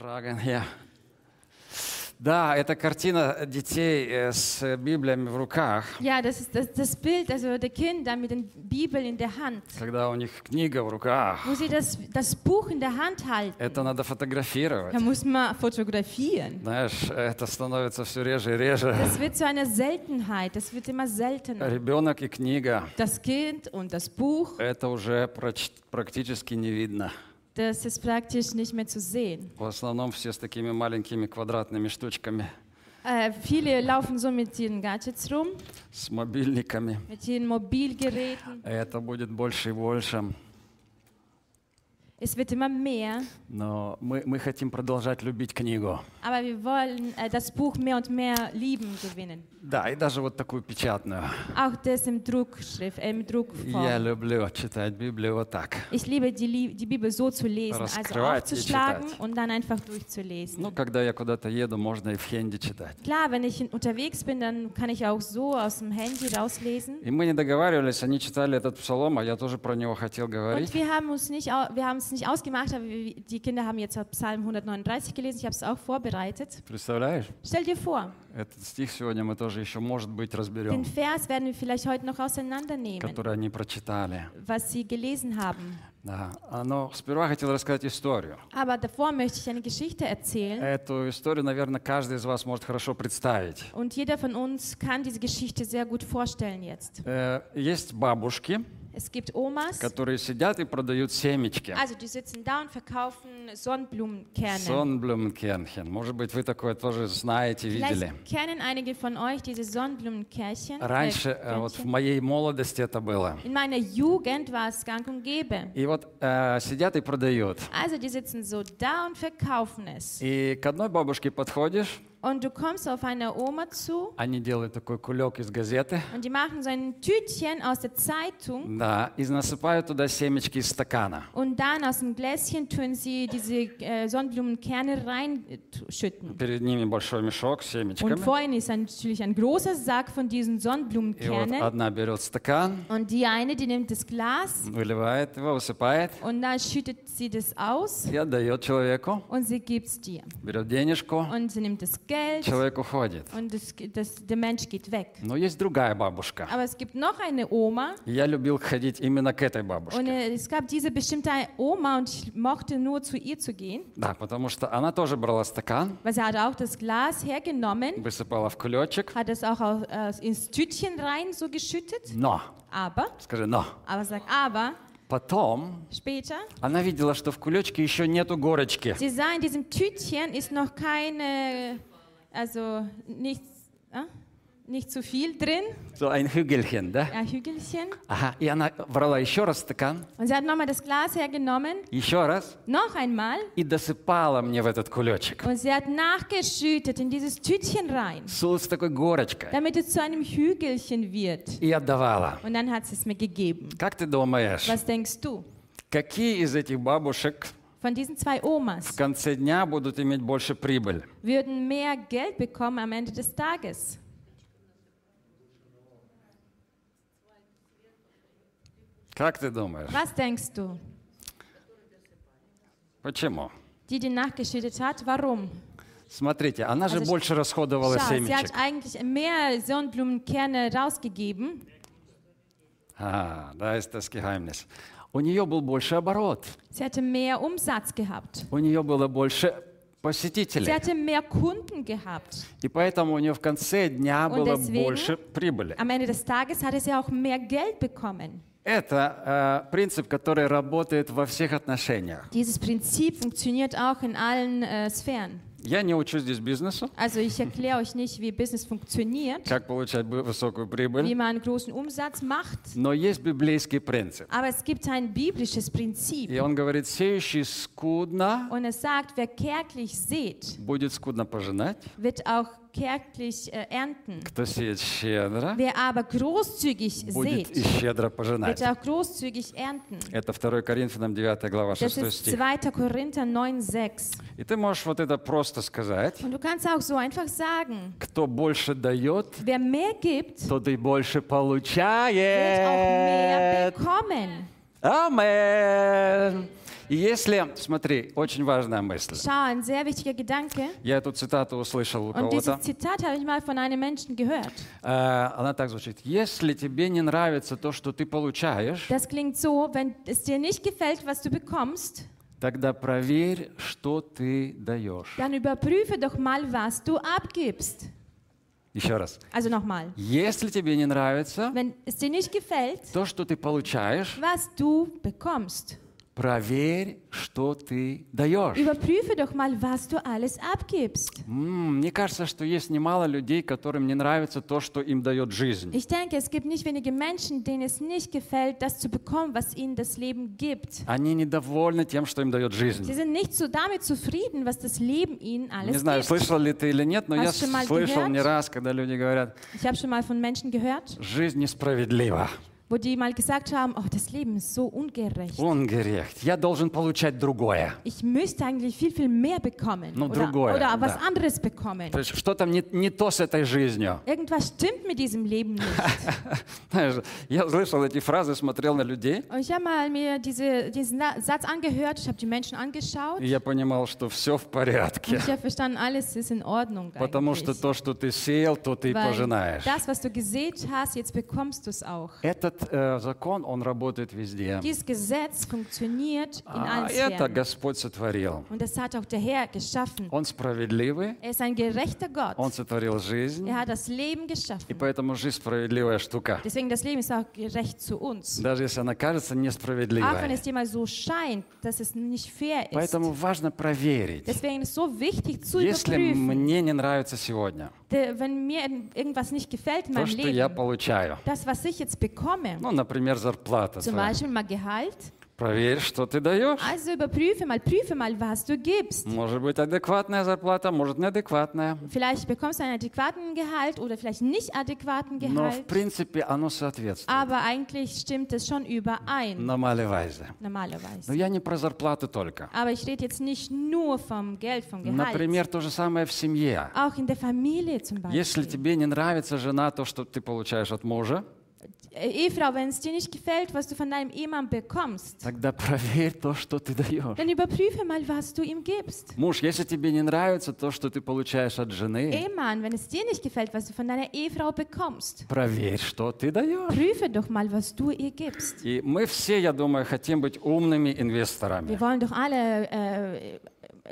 Fragen hier. Да, это картина детей э, с Библиями в руках, Ja, das ist das, das Bild, also der Kinder mit der Bibel in der Hand, когда у них книга в руках. wo sie das, das Buch in der Hand halten. Это надо фотографировать. Da muss man fotografieren. Знаешь, это становится все реже и реже. Das wird zu einer Seltenheit, das wird immer seltener. Ребенок и книга, Das Kind und das Buch, это уже практически не видно. Das ist praktisch nicht mehr zu sehen. В основном все с такими маленькими квадратными штучками, Äh, viele laufen so mit ihren Gadgets rum, с мобильниками. mit ihren Mobilgeräten. Это будет больше и больше. Es wird immer mehr, Но мы, мы хотим продолжать любить книгу. aber wir wollen äh, das Buch mehr und mehr lieben gewinnen. Да, и даже вот такую печатную. Auch das im Druckschrift, äh, im Я люблю читать Библию вот так. Ich liebe die, Lie- die Bibel so zu lesen, also Раскрывать и aufzuschlagen читать. und dann einfach durchzulesen. Ну, когда я куда-то еду, можно и в хенде читать. Klar, wenn ich in- unterwegs bin, dann kann ich auch so aus dem Handy rauslesen. И мы не договаривались, они читали этот псалом, а я тоже про него хотел Und говорить. wir haben uns nicht, au- wir haben es nicht ausgemacht, aber wir- die Kinder haben jetzt Psalm 139 gelesen. Ich habe es auch vorbereitet. Представляешь? Stell dir vor, Этот стих сегодня мы тоже еще, может быть, den разберем, Vers werden wir vielleicht heute noch auseinandernehmen, который они прочитали. was sie gelesen haben. Да. А, Но сперва хотел рассказать историю. Aber davor möchte ich eine Geschichte erzählen. Эту историю, наверное, каждый из вас может хорошо представить. Und jeder von uns kann diese Geschichte sehr gut vorstellen jetzt. Э, Есть бабушки, Es gibt Omas, которые сидят и продают семечки. also die sitzen da und verkaufen Sonnenblumenkerne. Sonnenblumenkernchen. Может быть, вы такое тоже знаете, видели. Vielleicht kennen einige von euch diese Sonnenblumenkärchen. Раньше, äh, э, вот в моей молодости это было. In meiner Jugend war es gang und gäbe. И вот э, сидят и продают. Also die sitzen so da und verkaufen es. И к одной бабушке подходишь, Und du kommst auf eine Oma zu они делают такой кулек из газеты, und die machen so ein Tütchen aus der Zeitung да, и насыпают туда семечки из стакана. und dann aus dem Gläschen tun sie diese äh, Sonnenblumenkerne reinschütten. Перед ними большой мешок с Und семечками. vor ihnen ist ein, natürlich ein großer Sack von diesen И вот Sonnenblumenkernen. одна берет стакан, Und die eine, die nimmt das Glas выливает его, высыпает und dann schüttet sie das aus и отдает человеку. und sie gibt es dir. Берет денежку, Und sie nimmt das Geld человек уходит. und das, das, der Mensch geht weg. Но есть другая бабушка. Aber es gibt noch eine Oma Я любил ходить именно к этой und бабушке. äh, es gab diese bestimmte Oma und ich mochte nur zu ihr zu gehen, Да, потому что она тоже брала стакан, weil sie hat auch das Glas hergenommen, высыпала в кулечек. hat es auch au- äh, ins Tütchen rein so geschüttet. Но, Aber, скажи, но. aber sag aber, Потом später, она видела, что в кулечке еще нету горочки. sie sah in diesem Tütchen ist noch keine, also nicht, äh, nicht zu viel drin, So ein Hügelchen, да? ein Hügelchen. Ага. И она брала еще раз стакан, Und sie hat nochmal das Glas hergenommen, еще раз, noch einmal, и досыпала мне в этот кулечек. und sie hat nachgeschüttet in dieses Tütchen rein, С с такой горочкой. damit es zu einem Hügelchen wird. И отдавала. Und dann hat sie es mir gegeben. Как ты думаешь, Was denkst du? какие из этих бабушек Von diesen zwei в Omas конце дня будут иметь больше прибыль? würden mehr Geld bekommen am Ende des Tages? Как ты думаешь? Was denkst du? Почему? Die, die nachgeschüttet hat, warum? Смотрите, она же Also, больше расходовала Schau, sie семечек. hat eigentlich mehr Sonnenblumenkerne rausgegeben. А, да, это das Geheimnis. У нее был больше оборот. Sie hatte mehr Umsatz gehabt. У нее было больше Sie посетителей. hatte mehr Kunden gehabt. И поэтому у нее в конце дня Und было deswegen- больше прибыли. Am Ende des Tages hatte sie auch mehr Geld bekommen. Это э, принцип, который работает во всех отношениях. Dieses Prinzip funktioniert auch in allen äh, Sphären. Я не учу здесь бизнесу, Also ich erkläre euch nicht, wie Business funktioniert, как получать высокую wie прибыль, man einen großen Umsatz macht, но есть библейский принцип. aber es gibt ein biblisches Prinzip. И он говорит, сеющий скудно Und es sagt, wer kärglich sät, будет скудно пожинать, wird auch kärglich äh, ernten. щедро, Wer aber großzügig sät, wird auch großzügig ernten. Это 2 Коринфянам 9 глава, Das 6 ist стих. 2. Korinther 9, 6. И ты можешь вот это просто сказать. Und du kannst auch so einfach sagen, Кто больше дает, wer mehr gibt, тот и больше wird auch mehr получает. bekommen. Амен. И если, смотри, очень важная мысль. Schau, ein sehr wichtiger Gedanke. Я эту цитату услышал у Und кого-то. dieses Zitat habe ich mal von einem Menschen gehört. Э, Она так звучит. Если тебе не нравится то, что ты получаешь, Das klingt so, wenn es dir nicht gefällt, was du bekommst, тогда проверь, что ты даешь. dann überprüfe doch mal, was du abgibst. Еще раз. Also nochmal, Если тебе не nравится wenn es dir nicht gefällt, то, что ты получаешь, was du bekommst, проверь, что ты даешь. überprüfe doch mal, was du alles abgibst. М, Мне кажется, что есть немало людей, которым не нравится то, что им дает жизнь. Ich denke, es gibt nicht wenige Menschen, denen es nicht gefällt, das zu bekommen, was ihnen das Leben gibt. Они недовольны тем, что им дает Sie жизнь. sind nicht so damit zufrieden, was das Leben ihnen Не alles знаю, gibt. слышал ли ты или нет, но я Hast du mal слышал gehört? не раз, когда люди говорят, Ich habe schon mal von Menschen gehört, жизнь несправедлива, wo die mal gesagt haben, oh, das Leben ist so ungerecht. ungerecht, я должен получать другое. Ich müsste eigentlich viel, viel mehr bekommen Ну, oder, другое, oder was да. anderes bekommen. То есть что-то не, не то с этой жизнью. Irgendwas stimmt mit diesem Leben nicht. Знаешь, я слышал эти фразы, смотрел на людей, Und ich habe mal mir diese, diesen Na- Satz angehört, ich habe die Menschen angeschaut и я понимал, что все в und порядке. ich habe verstanden, alles ist in Ordnung Потому что eigentlich. то, что ты сеял, то ты и Weil пожинаешь. das, was du gesät hast, jetzt bekommst du es auch. Этот э, закон, он работает везде. Dieses Gesetz funktioniert in А allen это Sphären. Господь сотворил. Und das hat auch der Herr geschaffen. Он справедливый, Er ist ein gerechter Он Gott. сотворил жизнь, Er hat das Leben и поэтому жизнь справедливая штука. Deswegen das Leben ist auch gerecht zu uns. Даже если она кажется Auch wenn несправедливой. es dir mal so scheint, dass es nicht fair ist. Поэтому важно проверить. Deswegen ist so wichtig zu Если überprüfen. мне не нравится сегодня Wenn mir irgendwas nicht gefällt in то, meinem что я Leben, получаю, das, was ich jetzt bekomme, ну, например, зарплата zum твоя, Beispiel mal Gehalt, проверь, что ты даешь. also überprüfe mal, prüfe mal, was du gibst. Может быть, адекватная зарплата, может, неадекватная. Vielleicht bekommst du einen adäquaten Gehalt oder vielleicht nicht adäquaten Но, в Gehalt, принципе, оно соответствует. aber eigentlich stimmt es schon überein. Но normalerweise. я не про зарплату только. Aber ich rede jetzt nicht nur vom Geld, vom Gehalt. Например, то же самое в семье. Auch in der Familie zum Если Beispiel. тебе не нравится жена, то, что ты получаешь от мужа, Äh, Ehefrau, wenn es dir nicht gefällt, was du von deinem Ehemann bekommst, тогда проверь то, что ты даешь. dann überprüfe mal, was du ihm gibst. Муж, если тебе не нравится то, что ты получаешь от жены, Ehemann, wenn es dir nicht gefällt, was du von deiner Ehefrau bekommst, проверь, что ты даешь. prüfe doch mal, was du ihr gibst. И мы все, я думаю, хотим быть умными инвесторами. Wir wollen doch alle äh,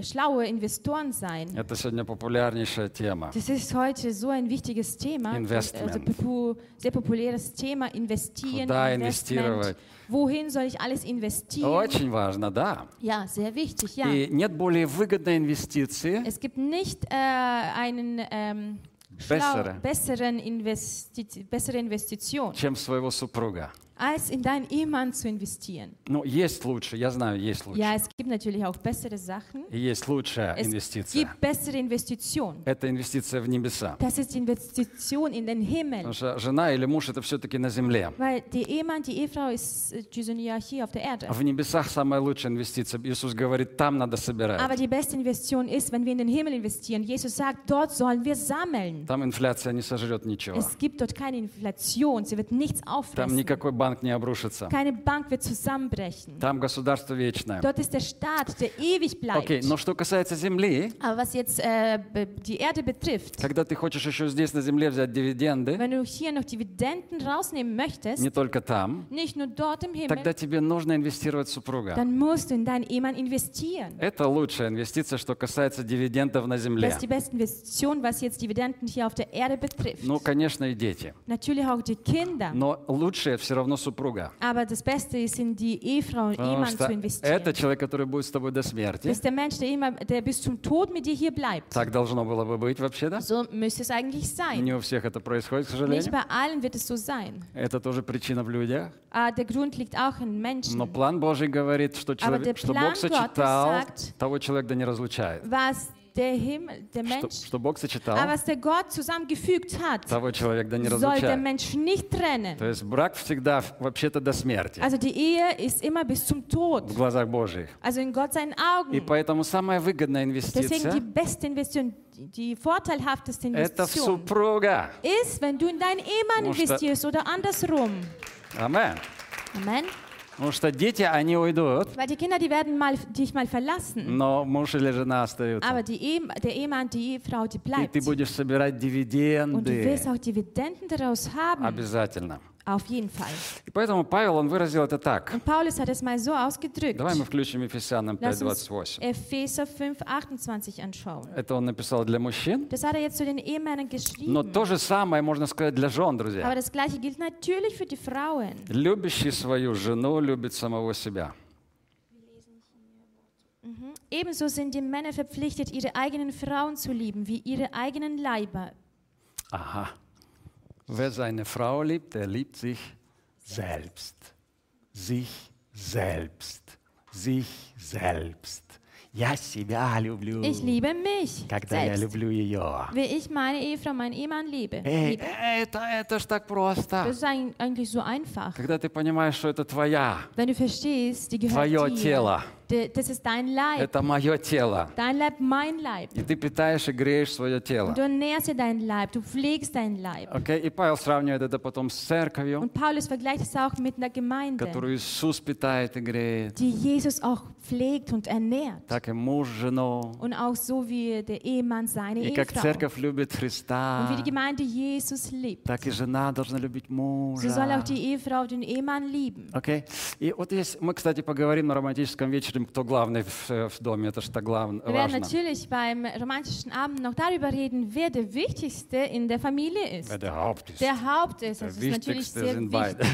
schlaue Investoren sein. Это сегодня популярнейшая тема. Das ist heute so ein wichtiges Thema, Investment. also popu sehr populäres Thema, investieren, Куда Investment. инвестировать? Wohin soll ich alles investieren? Очень важно, да. Ja, sehr wichtig, ja. И нет более выгодной инвестиции, Es gibt nicht äh, einen ähm, schlau, Bessere. besseren Investi bessere Investition, чем в своего супруга. Als in deinen Ehemann zu investieren. Ну, есть лучше, я знаю, есть лучше. Ja, es gibt natürlich auch bessere Sachen. И есть лучшая Es инвестиция. gibt bessere Investitionen. Это инвестиция в небеса. Das ist Investition in den Himmel. Потому что жена или муж это все-таки на земле. Weil die Ehemann, die Ehefrau ist äh, die sind ja hier auf der Erde. А в небесах самая лучшая инвестиция. Иисус говорит, там надо собирать. Aber die beste Investition ist, wenn wir in den Himmel investieren. Jesus sagt, dort sollen wir sammeln. Там инфляция не сожрет ничего. Es gibt dort keine Inflation, sie wird nichts Там auffressen. никакой банк не обрушится. Keine Bank wird zusammenbrechen. Там государство вечное. Dort ist der Staat, der ewig bleibt. Окей, но что касается земли, Aber was jetzt äh, die Erde betrifft, когда ты хочешь еще здесь на земле взять дивиденды, wenn du hier noch Dividenden rausnehmen möchtest, не только там, nicht nur dort im Himmel, тогда тебе нужно инвестировать в супруга. dann musst du in deinen Ehemann investieren. Это лучшая инвестиция, что касается дивидендов на Das земле. ist die beste Investition, was jetzt Dividenden hier auf der Erde betrifft. Ну, конечно, и дети. Natürlich auch die Kinder. Но лучшее все равно супруга. Aber das Beste ist, in die Ehefrau und Потому Ehemann что zu investieren. это человек, который будет с тобой до смерти. ist der Mensch, der, immer, der bis zum Tod mit dir hier bleibt. Так должно было бы быть вообще, да? So müsste es eigentlich sein. Не у всех это происходит, к Nicht сожалению. bei allen wird es so sein. Это тоже причина в людях. Ah, der Grund liegt auch in Menschen. Но план Божий говорит, что, человек, что Бог сочетал, sagt- того человек да не разлучает. Was der Himmel, der Что, Mensch, что Бог aber сочетал, was der Gott zusammengefügt hat, того человек да не soll der разлучает. Mensch nicht trennen. То есть брак всегда вообще-то до смерти Also die Ehe ist immer bis zum Tod. в глазах Божьих. Also in Gott seinen И Augen. поэтому самая выгодная Deswegen die инвестиция beste Investition, die vorteilhafteste – Investition ist, wenn du in deinen Ehemann что- investierst oder andersrum. Амен. Amen. Потому что дети, они уйдут, Weil die Kinder, die werden mal, dich mal verlassen. но муж или жена остаются. Aber die Ehe, der Ehemann, die Ehefrau, die И bleibt. ты будешь собирать Und du дивиденды. wirst auch Dividenden daraus haben. Обязательно. Auf jeden Fall. И поэтому Павел, он выразил это так. Und Paulus hat es mal so ausgedrückt. Давай мы включим Ефесянам Lass uns 5.28. Epheser 5, 28 anschauen. Это он написал для мужчин. Das hat er jetzt zu den Ehemännern Но geschrieben. то же самое можно сказать для жен, Aber друзья. das Gleiche gilt natürlich für die Frauen. Любящий свою жену любит самого себя. Ebenso sind die Männer verpflichtet, ihre eigenen Frauen zu lieben, wie ihre eigenen Leiber. Ага. Wer seine Frau liebt, der liebt sich selbst. Sich selbst. Sich selbst. Я себя люблю, Ich liebe mich когда я selbst, люблю ее. wie ich meine Ehefrau, meinen Ehemann liebe. Эй, liebe. это, это ж так просто. Das ist eig- eigentlich so einfach. Когда ты понимаешь, что это твоя, Wenn du verstehst, die gehört твое dir. тело, D- Das ist dein Leib. это мое тело. Dein Leib, mein Leib. И ты питаешь и греешь свое тело. Du ernährst deinen Leib, du pflegst deinen Leib. Окей? И Павел сравнивает это потом с церковью, Und Paulus vergleicht es auch mit einer Gemeinde, которую Иисус питает и греет. die Jesus auch pflegt und ernährt. Так и муж жену. Und auch so wie der Ehemann seine И как Ehefrau. церковь любит Und wie Христа, die Gemeinde Jesus liebt. так и жена должна любить So soll auch мужа. die Ehefrau den Ehemann lieben. Окей? И вот есть, мы, кстати, поговорим на романтическом вечере, кто главный в, в доме, это что главное, Wir werden natürlich beim romantischen Abend noch darüber reden, wer der Wichtigste in der Familie ist. Wer der Haupt ist. Der Haupt ist. Das ist natürlich sehr sind wichtig,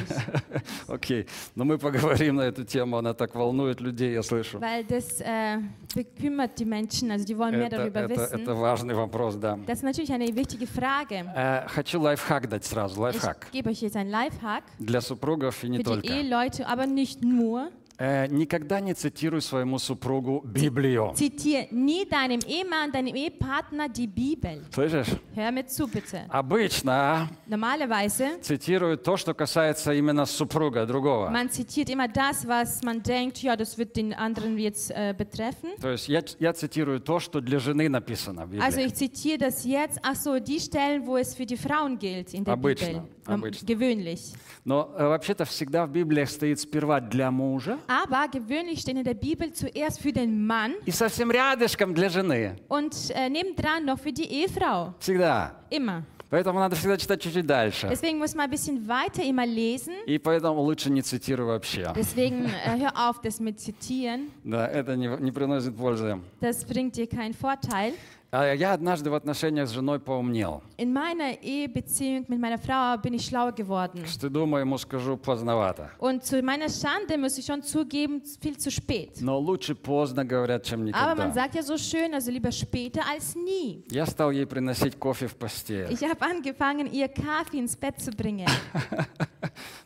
Окей, но мы поговорим на эту тему, она так волнует людей, я слышу. weil das äh, bekümmert die Menschen, also die wollen mehr Это, darüber это, wissen. это важный вопрос, да. Das ist natürlich eine wichtige Frage. Э, Хочу лайфхак дать сразу, Ich лайфхак. gebe euch jetzt einen Lifehack Для супругов и не für die только. Eheleute, aber nicht nur. Э, Никогда не цитируй своему супругу Библию. Zitiere nie deinem Ehemann, deinem Ehepartner die Bibel. Слышишь? Hör mir zu, bitte. Обычно Normalerweise, цитируют то, что касается именно супруга, другого. man zitiert immer das, was man denkt, ja, das wird den anderen jetzt äh, betreffen. То есть я, я цитирую то, что для жены написано в Also Библии. ich zitiere das jetzt, ach so, die Stellen, wo es für die Frauen gilt in der Обычно, Bibel. Ähm, обычно. Gewöhnlich. Но э, вообще-то всегда в Библиях стоит сперва для мужа Aber gewöhnlich stehen in der Bibel zuerst für den Mann и совсем рядышком для жены. und äh, nebendran noch für die Ehefrau. Всегда. Immer. Поэтому надо всегда читать чуть-чуть дальше. Deswegen muss man ein bisschen weiter immer lesen. И поэтому лучше не цитируй вообще. Deswegen äh, hör auf, das mit zitieren. Да, это не, не приносит пользы. Das bringt dir keinen Vorteil. А Я однажды в отношениях с женой поумнел. In meiner Ehebeziehung mit meiner Frau bin ich schlauer geworden. К стыду моему скажу поздновато. Und zu meiner Schande muss ich schon zugeben, viel zu spät. Но лучше поздно говорят, чем Aber man никогда. sagt ja so schön, also lieber später als nie. Я стал ей приносить кофе в постель. Ich habe angefangen, ihr Kaffee ins Bett zu bringen.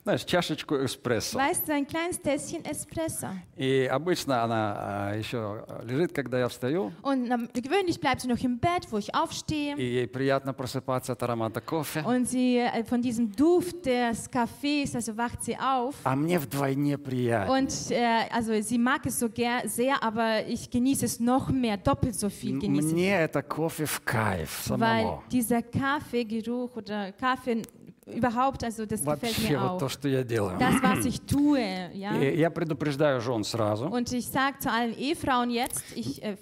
Знаешь, чашечку эспрессо. Weißt du, ein kleines Tässchen Espresso. И обычно она а, еще лежит, когда я встаю, Und ähm, gewöhnlich bleibt sie noch im Bett, wo ich aufstehe. и ей приятно просыпаться от аромата кофе. Und sie äh, von diesem Duft des Kaffees, also wacht sie auf. А мне вдвойне приятно. Und äh, also sie mag es so ger sehr, aber ich genieße es noch mehr, doppelt so viel М- genieße ich. Мне это кофе в кайф Weil самому. dieser Kaffeegeruch oder Kaffee überhaupt, also das gefällt Вообще mir вот то, auch. что я делаю. Das, was ich tue, ja. И я предупреждаю жен сразу. Und ich sage zu allen Ehefrauen jetzt, ich äh,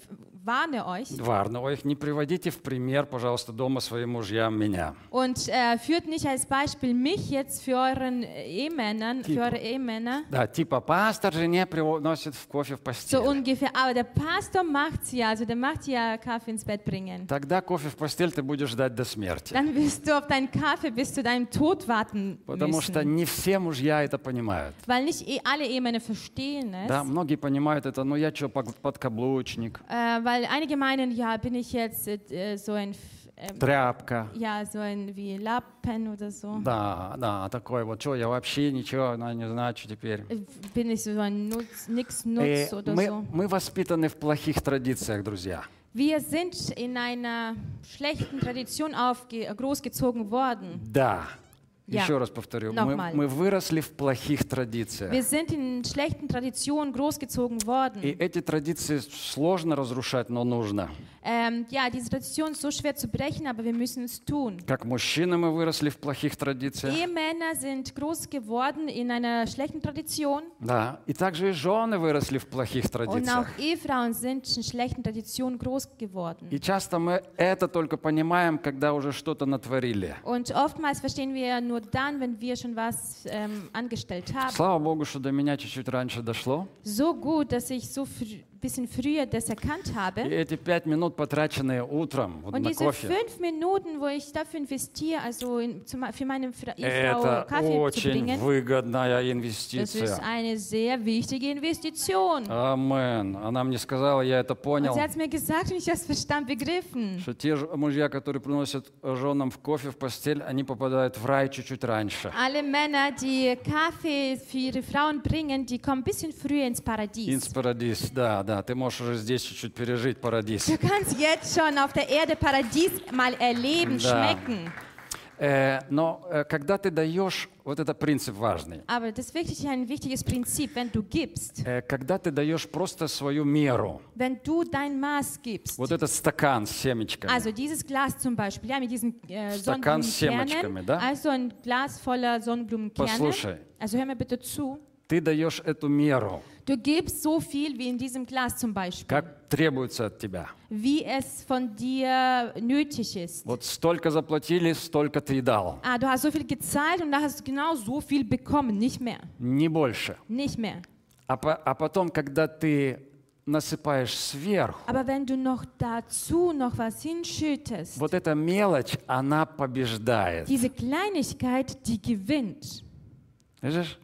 warne euch Варно их не приводите в пример, пожалуйста, дома своим мужьям меня. und äh, führt nicht als Beispiel mich jetzt für euren Ehemännern, für Tipo. eure Ehemänner. Да, типа пастор жене приносит в кофе в So постель. ungefähr. Aber der Pastor macht's ja, also der macht ja Kaffee ins Bett bringen. Тогда кофе в постель ты будешь ждать до смерти. Dann wirst du auf deinen Kaffee bis zu deinem Tod warten Потому что müssen. не все мужья это понимают. Weil nicht eh alle Ehemänner verstehen es. Да, многие понимают это, ну я что, подкаблучник, Äh, weil einige meinen, ja, bin ich jetzt äh, so ein, F- ähm, тряпка. ja, so ein wie Lappen oder so. Да, да, такой вот, что я вообще ничего, ну, не знаю, что теперь. Äh, Bin ich so ein Nutz, nix И Nutz oder мы, so. мы воспитаны в плохих традициях, друзья. Wir sind in einer schlechten Tradition aufge großgezogen worden. Да, Ja. Еще раз повторю. Мы, Nochmal. мы выросли в плохих традициях. Wir sind in schlechten Traditionen großgezogen worden. И эти традиции сложно разрушать, но нужно. Ähm, ja, diese Tradition ist so schwer zu brechen, aber wir müssen es tun. Как мужчины мы выросли в плохих традициях. Ehemänner sind groß geworden in einer schlechten Tradition Да. И также и жены выросли в плохих und auch традициях. Ehefrauen sind in schlechten Traditionen groß geworden. И часто мы это только понимаем, когда уже что-то натворили. Und oftmals verstehen wir nur dann, wenn wir schon was ähm, angestellt haben. Слава Богу, что до меня чуть-чуть раньше дошло. So gut, dass ich so frü bisschen früher das erkannt И habe. эти пять минут, потраченные утром вот Und на diese кофе, fünf Minuten, wo ich dafür investiere, also in, zum, für meine Fra Ehefrau это Kaffee zu очень bringen, выгодная das ist инвестиция. eine sehr wichtige Investition. Амен. Она мне сказала, я это Und понял, sie hat mir gesagt und ich habe es verstanden, begriffen. что те же мужья, которые приносят женам в кофе в постель, они попадают в рай чуть-чуть раньше. Alle Männer, die Kaffee für ihre Frauen bringen, die kommen ein bisschen früher ins Paradies. Инс парадис, да, да. Ты можешь уже здесь чуть-чуть пережить парадис. Du kannst jetzt schon auf der Erde Paradies mal erleben, Да. schmecken. Э, но э, когда ты даешь, вот это принцип важный, Aber das ist wirklich ein wichtiges Prinzip, wenn du gibst, Э, когда ты даешь просто свою меру, wenn du dein Maß gibst. вот этот стакан с семечками, Also dieses Glas zum Beispiel, ja, mit diesen äh, Стакан с семечками, Sonnenblumenkernen, да? also ein Glas voller Sonnenblumenkerne. Послушай. Also hör mir bitte zu. ты даешь эту меру, Du gibst so viel wie in diesem Glas zum Beispiel, как требуется от тебя. wie es von dir nötig ist. Вот столько заплатили, столько ты дал, Ah, du hast so viel gezahlt und da hast du genau so viel bekommen, nicht mehr, не больше. nicht mehr. А, по- а потом, когда ты насыпаешь сверху, Aber wenn du noch dazu noch was hinschüttest, вот эта мелочь, она побеждает. diese Kleinigkeit, die gewinnt. Видишь?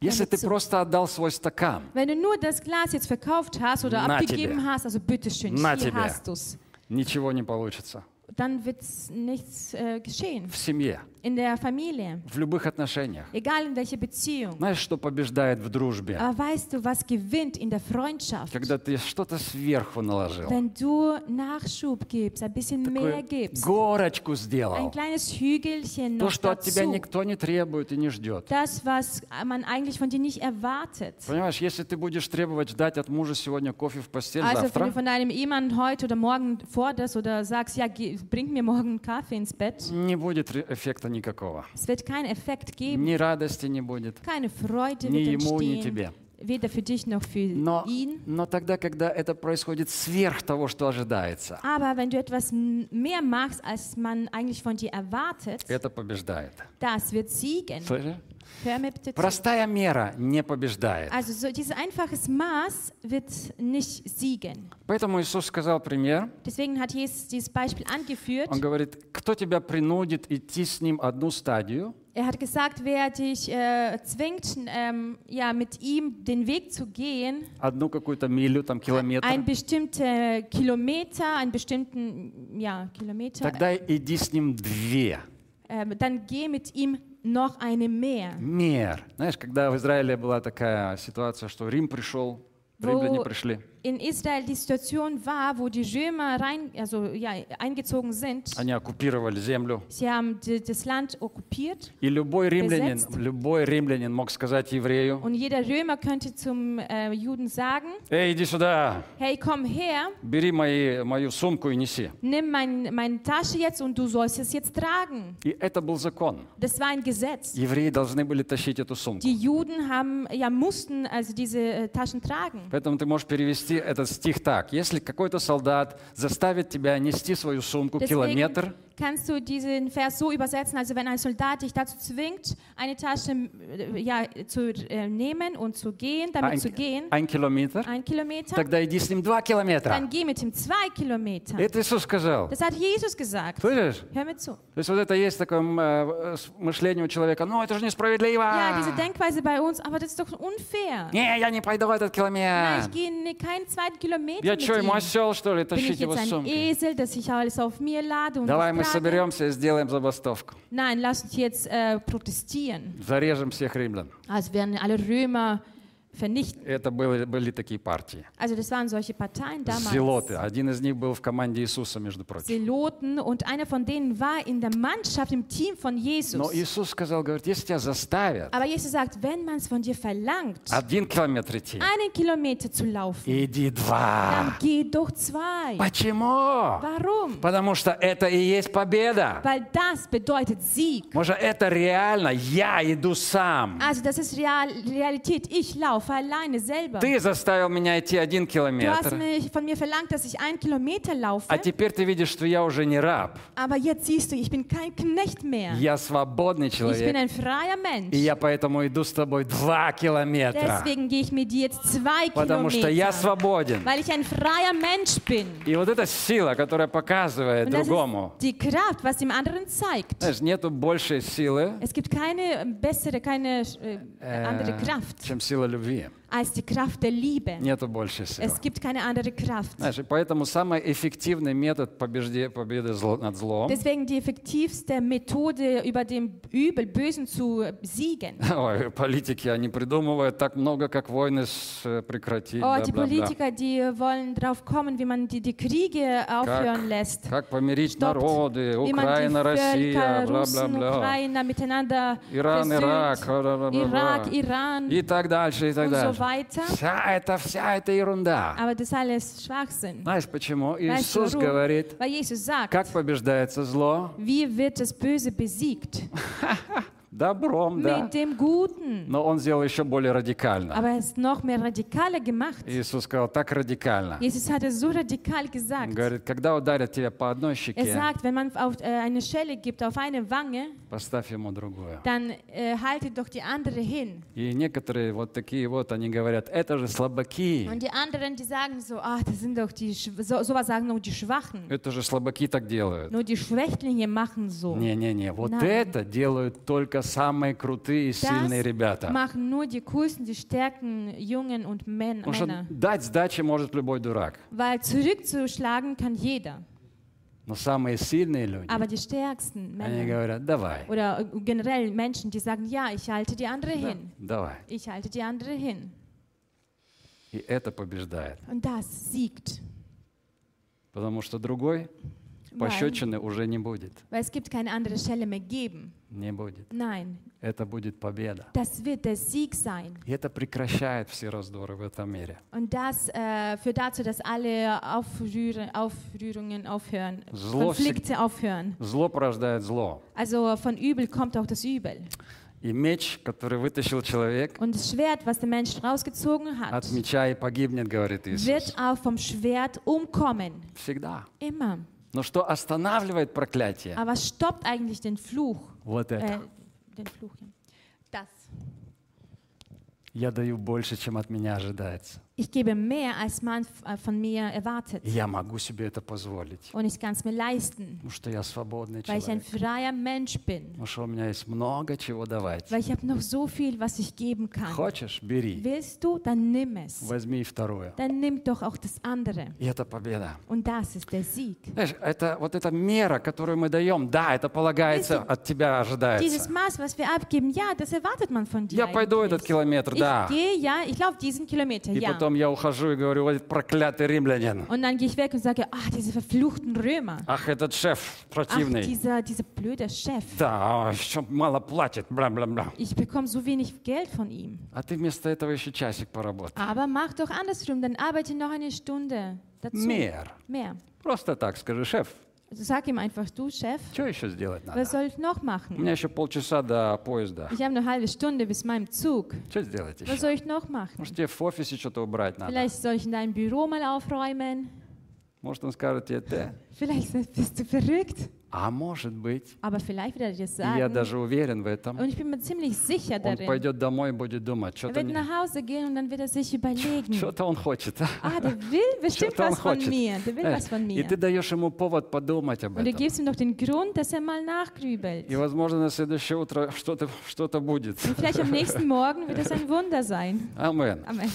Если ты просто отдал свой стакан, Wenn du nur das Glas jetzt verkauft hast oder Na abgegeben тебе. hast, also bitteschön, Na hier тебе. hast du es, ничего не получится. dann wird nichts äh, geschehen В семье, in der Familie, в любых отношениях. egal in welcher Beziehung. Знаешь, что побеждает в дружбе? Weißt du, was gewinnt in der Freundschaft? Когда ты что-то сверху наложил. Wenn du Nachschub gibst, ein bisschen mehr gibst, горочку ein сделал. kleines Hügelchen То, noch что от тебя dazu, никто не требует и не ждет. das, was man eigentlich von dir nicht erwartet. Понимаешь, если ты будешь требовать ждать от мужа сегодня кофе в постель Also wenn завтра, du von deinem Ehemann heute oder morgen forderst oder sagst, ja, bring mir morgen Kaffee ins Bett, не будет эффекта никакого. es wird keinen Effekt geben, Ни радости не будет. keine Freude Ни wird ему, ни тебе. weder für dich noch für Но, ihn. но тогда, когда это происходит сверх того, что ожидается, Aber wenn du etwas mehr machst, als man eigentlich von dir erwartet, это побеждает. das wird siegen. Слышишь? Простая мера не побеждает. Also so dieses einfaches Maß wird nicht siegen. Поэтому Иисус сказал пример. Deswegen hat Jesus dieses Beispiel angeführt. Он говорит, кто тебя принудит идти с ним одну стадию, Er hat gesagt, wer dich äh, zwingt, ähm, ja, mit ihm den Weg zu gehen, одну какую-то милю, там километр, ein bestimmter Kilometer, einen bestimmten ja, Kilometer, тогда иди с ним две. ähm, dann geh mit ihm noch eine mehr. Мер. Знаешь, когда в Израиле была такая ситуация, что Рим пришел, римляне пришли, in Israel die Situation war, wo die Römer rein, also, ja, eingezogen sind. они оккупировали землю. Sie haben das Land okkupiert И любой римлянин, Besetzt. любой римлянин мог сказать еврею, und jeder Römer könnte zum äh, Juden sagen, эй, иди сюда, hey, komm her, бери мои, мою сумку и неси. nimm mein, meine Tasche jetzt und du sollst es jetzt tragen. И это был закон. Das war ein Gesetz. Евреи должны были тащить эту сумку. Die Juden haben, ja, mussten also diese äh, Taschen tragen. Поэтому ты можешь перевести этот стих так. Если какой-то солдат заставит тебя нести свою сумку Deswegen километр, kannst du diesen Vers so übersetzen, also wenn ein Soldat dich dazu zwingt, eine Tasche äh, ja, zu äh, nehmen und zu gehen, damit ein, zu gehen, ein километр, ein Kilometer, тогда иди с ним два километра. dann geh mit ihm zwei Kilometer. Это Иисус сказал. Das hat Jesus gesagt. Слышишь? Hör mir zu. То есть вот это есть такое м, э, с- мышление у человека, ну это же несправедливо. Ja, diese Denkweise bei uns, aber das ist doch unfair. Не, я не пойду этот Nein, километр. ich gehe ne- keinen zweiten Kilometer Я mit что, ему ihm. осел, что ли, Bin ich тащить его jetzt с ein сумкой? Esel, dass ich alles auf mir lade und Давай мы trage? соберемся и сделаем забастовку. Nein, lass uns jetzt äh, protestieren. Зарежем всех римлян. Also werden alle Römer vernichten. Это были, были такие партии. Also das waren solche Parteien damals. Зелоты. Один из них был в команде Иисуса, между прочим. Zeloten und einer von denen war in der Mannschaft, im Team von Jesus. Но Иисус сказал, говорит, если тебя заставят Aber Jesus sagt, wenn man es von dir verlangt, один километр идти, einen Kilometer zu laufen, иди dann два. geh doch zwei. Почему? Warum? Потому что это и есть победа. Weil das bedeutet Sieg. Может, это реально, я иду сам. Also das ist Real Realität. Ich laufe alleine selber. Ты заставил меня идти один километр. mich, von mir verlangt, dass ich einen Kilometer laufe. А теперь ты видишь, что я уже не раб. Aber jetzt siehst du, ich bin kein Knecht mehr. Я свободный Ich bin человек. ein freier И я поэтому иду с тобой два километра. Deswegen gehe ich mit dir jetzt zwei Потому что я свободен. Weil ich ein freier Mensch bin. И вот эта сила, которая показывает Und другому, die Kraft, was dem anderen zeigt. знаешь, нету большей силы, Es gibt keine bessere, keine äh, andere э, Kraft чем сила любви. Yeah. Als die Kraft der Liebe. Нету большей силы. Es gibt keine andere Kraft. Знаешь, поэтому самый эффективный метод побежде- победы зло- над злом, Deswegen die effektivste Methode, über dem Übel, Bösen zu siegen. ой, политики, они придумывают так много, как войны э, прекратить, Oh, die бла-бла-бла. Politiker, die wollen drauf kommen, wie man die, die Kriege aufhören lässt. Как помирить Stoppt, народы, Украина, Россия, бла-бла-бла. Ukrainer miteinander Иран, Ирак. Irak, Iran и так дальше, и так дальше. Weiter. Вся это, вся эта ерунда. Aber das alles Schwachsinn. Знаешь почему? Weißt Иисус warum? говорит, Weil Jesus sagt, как побеждается зло? wie wird das Böse besiegt? Добром, да. Mit dem Guten. Но он сделал еще более радикально. Aber er ist noch mehr radikaler gemacht. Иисус сказал, так радикально. Jesus hat es so radikal gesagt. Он говорит, когда ударят тебя по одной Er щеке, sagt, wenn man auf äh, eine Schelle gibt, auf eine Wange, поставь ему другую. dann äh, halte doch die andere hin. И некоторые вот такие вот, они говорят, это же слабаки. Und die anderen, die sagen so, ach, das sind doch die, so, sowas sagen nur die Schwachen. Это же слабаки так делают. Nur die Schwächlinge machen so. Не-не-не, вот Nein. это делают только самые крутые и сильные ребята. machen nur die coolsten, die stärken Jungen und Män Потому что Männer. дать сдачи может любой дурак. Weil zurückzuschlagen kann jeder. Но самые сильные люди, Aber die stärksten они Männer говорят, давай, oder äh, generell Menschen, die sagen, ja, ich halte die andere да, hin. давай. Ich halte die andere hin. И это побеждает. Und das siegt. Потому что другой пощечины уже не будет. weil es gibt keine andere Schelle mehr geben. Не будет. Nein, Это будет победа. das wird der Sieg sein. И это прекращает все раздоры в этом мире. Und das äh, führt dazu, dass alle Aufrühre, Aufrührungen aufhören, Zlo Konflikte aufhören. Зло порождает зло. Also von Übel kommt auch das Übel. И меч, который вытащил человек, Und das Schwert, was der Mensch rausgezogen hat, от меча и погибнет, говорит Иисус. wird auch vom Schwert umkommen. Всегда. Immer. Но что останавливает проклятие? Aber stoppt eigentlich den Fluch? Вот Äh, это. den Fluch, ja. Das. Я даю больше, чем от меня ожидается. Ich gebe mehr, als man äh, von mir erwartet. Я могу себе это позволить. Und ich kann es mir leisten, Потому что я свободный weil ich ein человек. freier Mensch bin. Потому что у меня есть много чего давать. Weil ich habe noch so viel, was ich geben kann. Хочешь? Бери. Willst du, dann nimm es. Возьми второе. Dann nimm doch auch das andere. И это победа. Und das ist der Sieg. Знаешь, это вот эта мера, которую мы даем, да, это полагается, Если от тебя Dieses ожидается. Maß, was wir abgeben, ja, das erwartet man von dir. Я пойду этот километр, да. Ich gehe, ja, ich laufe diesen Kilometer, И ja. потом я ухожу и говорю, вот этот проклятый римлянин. Und dann gehe ich weg und sage, ach, diese verfluchten Römer. Ах, этот шеф Ach, противный. dieser, dieser blöde Chef. Да, еще мало платит, бла-бла-бла. Ich bekomme so wenig Geld von ihm. А ты вместо этого еще часик поработай. Aber mach doch andersrum, dann arbeite noch eine Stunde dazu. Мер. Mehr. Просто так скажи, шеф, Also sag ihm einfach, du Chef, что еще сделать надо? was soll ich noch У machen? меня еще полчаса до поезда. Ich habe eine halbe Stunde bis meinem Zug. Что сделать Was еще? soll ich noch machen? Может, тебе в офисе что-то убрать надо? Vielleicht soll ich in deinem Büro mal aufräumen. Может, он скажет тебе, ты? Vielleicht bist du verrückt. А может быть, Aber vielleicht wird er dir и я sagen. даже уверен в этом, Und ich bin mir ziemlich sicher он darin. пойдет домой и будет думать, Er что-то wird nach Hause gehen und dann wird er sich überlegen. он хочет. а? Ah, der will bestimmt Что-то он von хочет. mir. Der will Знаешь, was von И ты даешь ему повод подумать об Und du этом. gibst ihm doch den Grund, dass er mal nachgrübelt. И, возможно, на следующее утро что-то что будет. Und vielleicht am nächsten Morgen wird es ein Wunder sein. Амен. Amen.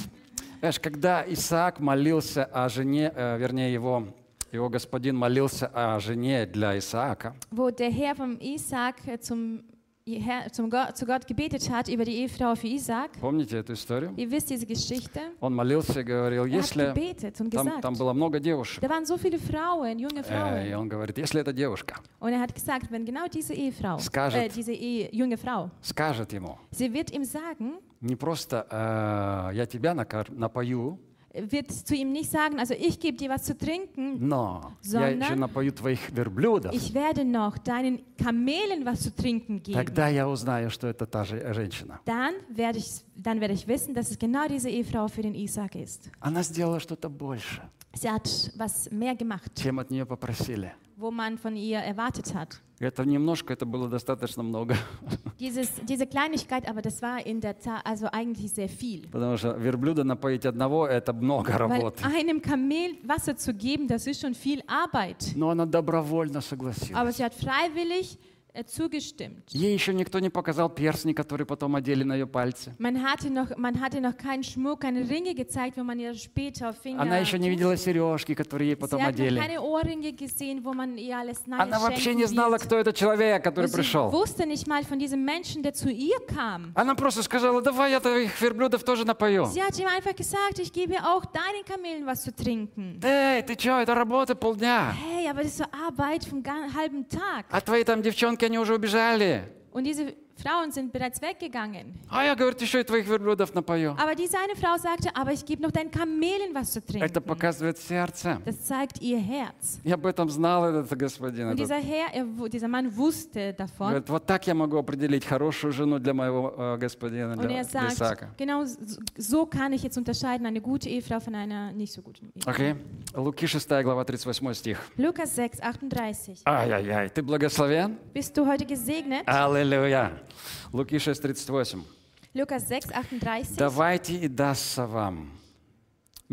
Знаешь, когда Исаак молился о жене, э, вернее, его, его господин молился о жене для Исаака, Wo der Herr vom Isaac zum Herr, zum Gott, zu Gott gebetet hat über die Ehefrau für Isaac. Помните эту историю? Ihr wisst diese Geschichte. Он молился и говорил, Er если... gebetet und Там, gesagt, там было много девушек. da waren so viele Frauen, junge Э, И Frauen. он говорит, если эта девушка Und er hat gesagt, wenn genau diese Ehefrau, Скажет. äh, diese Ehe, junge Frau, скажет ему, sie wird ihm sagen, не просто э, я тебя накор- напою, wird zu ihm nicht sagen, also ich gebe dir was zu trinken, но я Sondern- еще напою твоих верблюдов. ich werde noch deinen Kamelen was zu trinken geben. Тогда я узнаю, что это та же женщина. Dann werde ich, dann werde ich wissen, dass es genau diese Ehefrau für den Isaac ist. Она сделала что-то больше, Sie hat was mehr gemacht, чем от нее попросили. wo man von ihr erwartet hat. Это немножко, это было достаточно много. Dieses, diese Kleinigkeit, aber das war in der Tat also eigentlich sehr viel. Потому что верблюда напоить одного – это много Weil работы. einem Kamel Wasser zu geben, das ist schon viel Arbeit. Но она добровольно согласилась. Aber sie hat freiwillig äh, zugestimmt. Ей еще никто не показал перстни, которые потом одели на ее пальцы. Man hatte, noch, man hatte noch keinen Schmuck, keine Ringe gezeigt, wo man ihr später auf Finger Она еще не видела сережки, которые ей потом Sie одели. keine Ohrringe gesehen, wo man ihr alles Neues Она вообще не знала, кто этот человек, который sie пришел. wusste nicht mal von diesem Menschen, der zu ihr kam. Она просто сказала, давай я твоих верблюдов тоже напою. Sie hat ihm einfach gesagt, ich gebe auch deinen Kamelen was zu trinken. Эй, ты что, это работа полдня. Hey, aber das ist so Arbeit vom ga- halben Tag. А твои там девчонки, они уже убежали. Und diese Frauen sind bereits weggegangen. А я, говорит, еще и твоих верблюдов напою. Aber diese eine Frau sagte, aber ich gebe noch deinen Kamelen was zu Это trinken. показывает сердце. Das zeigt ihr Herz. Я об этом знал, этот господин. Und этот. dieser Herr, er, wu- dieser Mann wusste davon. Говорит, вот так я могу определить хорошую жену для моего э, господина, Und для, er для sagt, Исаака. genau so- so kann ich jetzt unterscheiden, eine gute Ehefrau von einer nicht so guten Ehefrau. Окей. Луки 6 глава 38 стих. Lukas 6, 38. Ай-яй-яй, ты благословен? Bist du heute gesegnet? Аллилуйя. Луки 6, 38. Lukas 6, 38. Давайте и дастся вам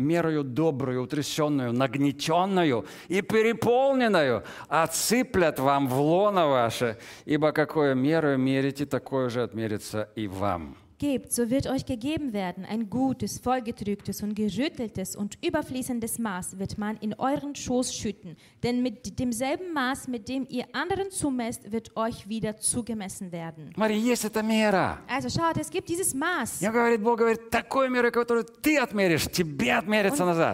мерою добрую, утрясенную, нагнетенную и переполненную, отсыплят вам в лоно ваше, ибо какое мерою мерите, такое же отмерится и вам. gebt, so wird euch gegeben werden. Ein gutes, vollgedrücktes und gerütteltes und überfließendes Maß wird man in euren Schoß schütten. Denn mit demselben Maß, mit dem ihr anderen zumesst, wird euch wieder zugemessen werden. Also schaut, es gibt dieses Maß.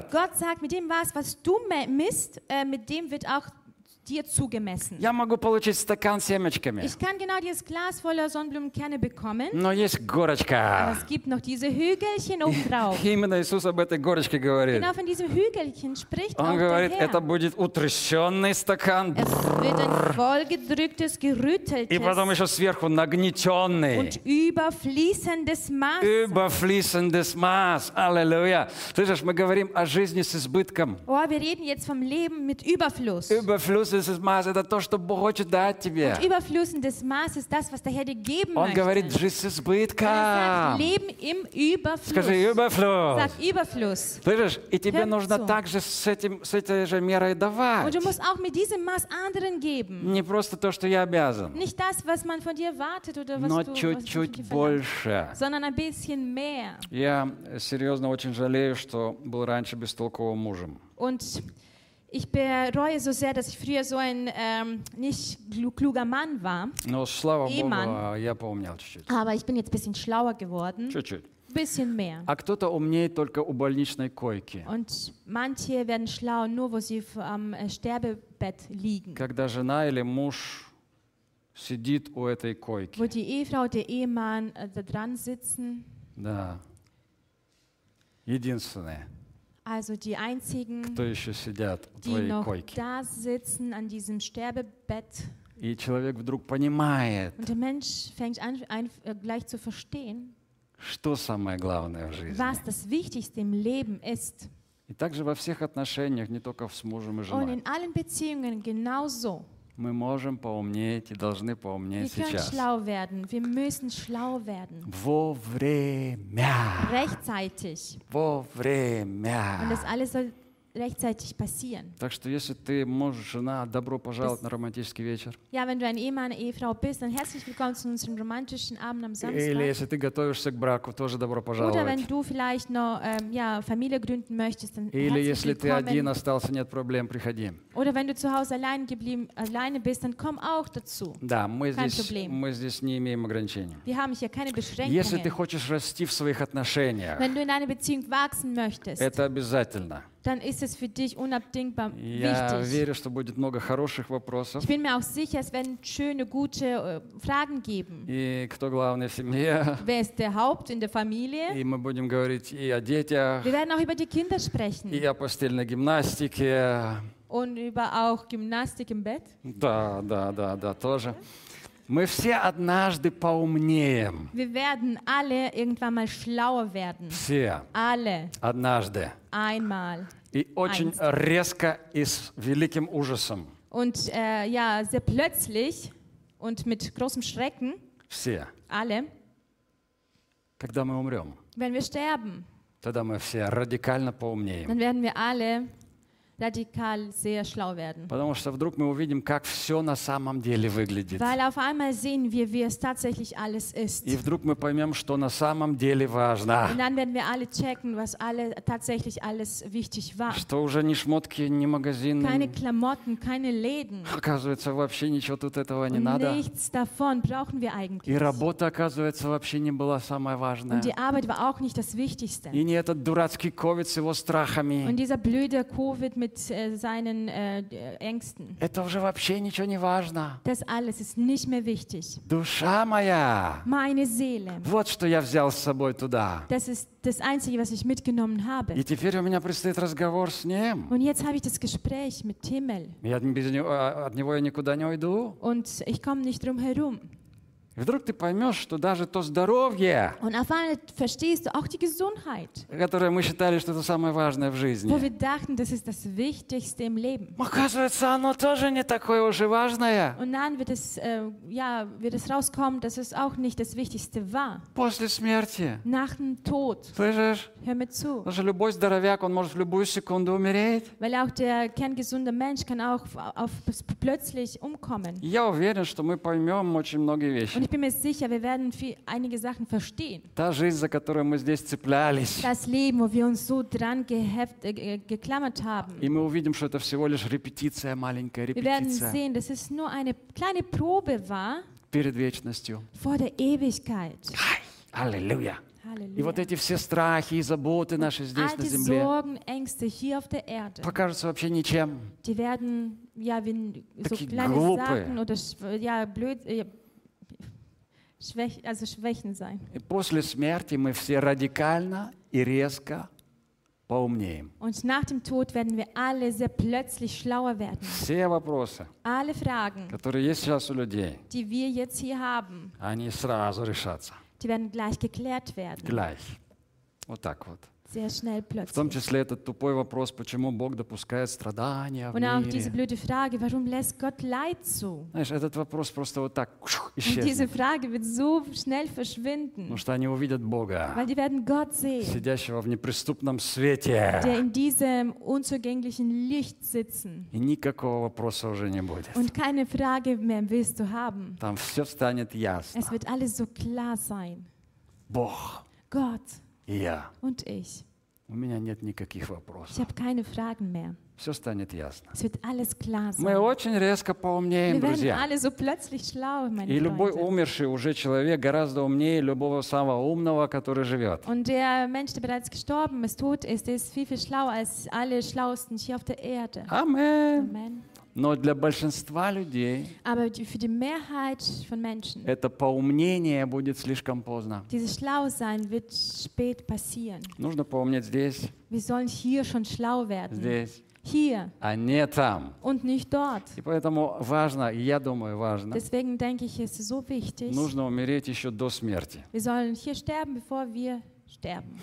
Und Gott sagt, mit dem Maß, was du misst, äh, mit dem wird auch dir zugemessen. Я могу получить стакан с семечками, Ich kann genau dieses Glas voller Sonnenblumenkerne bekommen, но есть aber горочка. es gibt noch diese Hügelchen obendrauf. Именно Иисус об этой горочке говорит. Genau von diesem Hügelchen spricht auch Он der говорит, это Herr. будет утрясенный стакан, Es wird ein vollgedrücktes, и потом gerütteltes еще сверху нагнетенный. und überfließendes Maß. Überfließendes Maß. Аллилуйя. Слышишь, мы говорим о жизни с избытком. Oh, wir reden jetzt vom Leben mit Überfluss. Überfließendes Maß – это то, что Бог хочет дать тебе. Überfließendes Maß ist das, was der Herr dir geben Он möchte. говорит, жизнь с Er sagt. Leben im Überfluss. Скажи, überfluss. Sag Überfluss. Слышишь, и тебе Hör нужно zu. также с, этим, с этой же мерой давать. Und du musst auch mit diesem Maß anderen geben. Не просто то, что я обязан, Nicht das, was man von dir wartet oder was но du чуть-чуть больше. sondern ein bisschen mehr. Я серьезно очень жалею, что был раньше бестолковым мужем. Und ich bereue so sehr, dass ich früher so ein ähm, nicht klu- kluger Mann war. Но, слава Ehemann. Богу, я поумнел чуть-чуть. Aber ich bin jetzt ein bisschen schlauer geworden. Чуть-чуть. Ein bisschen mehr. А кто-то умнеет только у больничной койки. Und manche werden schlau, nur wo sie f- am äh, Sterbebett liegen. Когда жена или муж сидит у этой Wo койки. die Ehefrau, der Ehemann äh, da dran sitzen. Да. Единственные, Also die einzigen, кто еще сидят у die твоей noch койки. da sitzen an diesem Sterbebett. И человек вдруг понимает, Und der Mensch fängt an, ein, äh, gleich zu verstehen, что самое главное в жизни. was das Wichtigste im Leben ist. И также во всех отношениях, не только с мужем и Und женой, in allen Beziehungen genauso. Мы можем поумнеть и должны Wir поумнеть können сейчас. schlau werden. Wir müssen schlau werden. Вовремя. Rechtzeitig. Und Вовремя. das alles soll rechtzeitig passieren. Так что если ты муж, жена, добро пожаловать на романтический вечер. Ja, wenn du ein Ehemann, eine Ehefrau bist, dann herzlich willkommen zu unserem romantischen Abend am Или Samstag. если ты готовишься к браку, тоже добро Oder wenn пожаловать. du vielleicht noch ähm, ja, Familie gründen möchtest, dann Или если ты один остался, нет проблем, приходи. Oder wenn du zu Hause allein geblieben, alleine bist, dann komm auch dazu. Да, мы Kein здесь, Problem. мы здесь не имеем ограничений. Wir haben hier keine Если ты Beschränkungen. хочешь расти в своих отношениях, Wenn du in einer Beziehung wachsen möchtest, это обязательно. dann ist es für dich unabdingbar Я wichtig. верю, что будет много хороших вопросов. Ich bin mir auch sicher, es werden schöne, gute äh, Fragen geben. И кто главный в семье. Wer ist der Haupt in der Familie? И мы будем говорить и о детях, Wir werden auch über die Kinder sprechen и о постельной гимнастике. und über auch Gymnastik im Bett. Да, да, да, да, тоже. Мы все однажды поумнеем. Wir werden alle irgendwann mal schlauer werden. Все Alle. однажды. Einmal. И очень Einst. резко и с великим ужасом. Und äh, ja, sehr plötzlich und mit großem Schrecken, Все. alle, Когда мы умрем, wenn wir sterben, тогда мы все радикально поумнеем. dann werden wir alle radikal sehr schlau werden. Потому что вдруг мы увидим, как все на самом деле выглядит. Weil auf einmal sehen wir, wie es tatsächlich alles ist. И вдруг мы поймем, что на самом деле важно. Und dann werden wir alle checken, was alle tatsächlich alles wichtig war. Что уже ни шмотки, ни магазины. Keine Klamotten, keine Läden. Оказывается, вообще ничего тут этого не Und надо. nichts davon brauchen wir И eigentlich. работа, оказывается, вообще не была самая важная. Und die Arbeit war auch nicht das Wichtigste. И не этот дурацкий ковид с его Und страхами. dieser blöde Covid mit äh, seinen äh, Ängsten. Это уже вообще ничего не важно. Das alles ist nicht mehr wichtig. Душа моя. Meine Seele. Вот что я взял с собой туда. Das ist das Einzige, was ich mitgenommen habe. И теперь у меня предстоит разговор с ним. Und jetzt habe ich das Gespräch mit Himmel. Я без него, а, от него я никуда не уйду. Und ich komme nicht drum herum. И вдруг ты поймешь, что даже то здоровье, Und auf einmal verstehst du auch die Gesundheit, которое мы считали, что это самое важное в wo жизни, wir dachten, das ist das Wichtigste im Leben. оказывается, оно тоже не такое уж и важное. Und dann wird es, äh, ja, wird es rauskommen, dass es auch nicht das Wichtigste war. После смерти. Nach dem Tod. Слышишь? Hör mir zu. Потому что любой здоровяк, он может в любую секунду умереть. Weil auch der kerngesunde Mensch kann auch auf, plötzlich umkommen. И Я уверен, что мы поймем очень многие Und вещи. Ich bin mir sicher, wir werden viel, einige Sachen verstehen. Та жизнь, за которую мы здесь цеплялись. Das Leben, wo wir uns so dran geheft, äh, ge- geklammert haben. И мы увидим, что это всего лишь репетиция, маленькая Wir werden репетиция sehen, dass es nur eine kleine Probe war перед вечностью. vor der Ewigkeit. Аллилуйя. И вот эти все страхи и заботы наши здесь на земле Sorgen, Ängste покажутся вообще ничем. die werden ja so Такие kleine глупые. Sachen oder ja blöd, äh, Schwäch, also Schwächen sein. И после смерти мы все радикально и резко поумнеем. Und nach dem Tod werden wir alle sehr plötzlich schlauer werden. Все вопросы, Alle Fragen, которые есть сейчас у людей, die wir jetzt hier haben, они сразу решатся. die werden gleich geklärt werden. Gleich. Вот так вот. В том числе этот тупой вопрос, почему Бог допускает страдания в Und auch diese blöde Frage, warum lässt Gott Leid zu? Знаешь, этот вопрос просто вот так Und diese исчезнет. Frage wird so schnell verschwinden, Потому что они увидят Бога, weil die werden Gott sehen, сидящего в неприступном свете. der in diesem unzugänglichen Licht sitzen. И никакого вопроса уже не будет. Und keine Frage mehr wirst du haben. Там все станет ясно. Es wird alles so klar sein. Бог Gott я. und ich. У меня нет никаких Ich вопросов. habe keine Fragen mehr. Все станет ясно. Es wird alles klar Мы sein. очень резко поумнеем, Wir друзья. alle so plötzlich schlau, meine И любой Freunde. умерший уже человек гораздо умнее любого самого умного, который живет. Und der Mensch, der bereits gestorben ist, tot ist, ist viel, viel schlauer als alle Schlauesten hier auf der Erde. Амен. Amen. Но для большинства людей Aber für die Mehrheit von Menschen, это поумнение будет слишком поздно. dieses Schlausein wird spät passieren. Нужно поумнеть здесь, Wir sollen hier schon schlau werden. здесь, Hier а не там. und nicht dort. И поэтому важно, я думаю, важно, Deswegen denke ich, es ist so wichtig. нужно умереть еще до смерти. Wir sollen hier sterben, bevor wir sterben.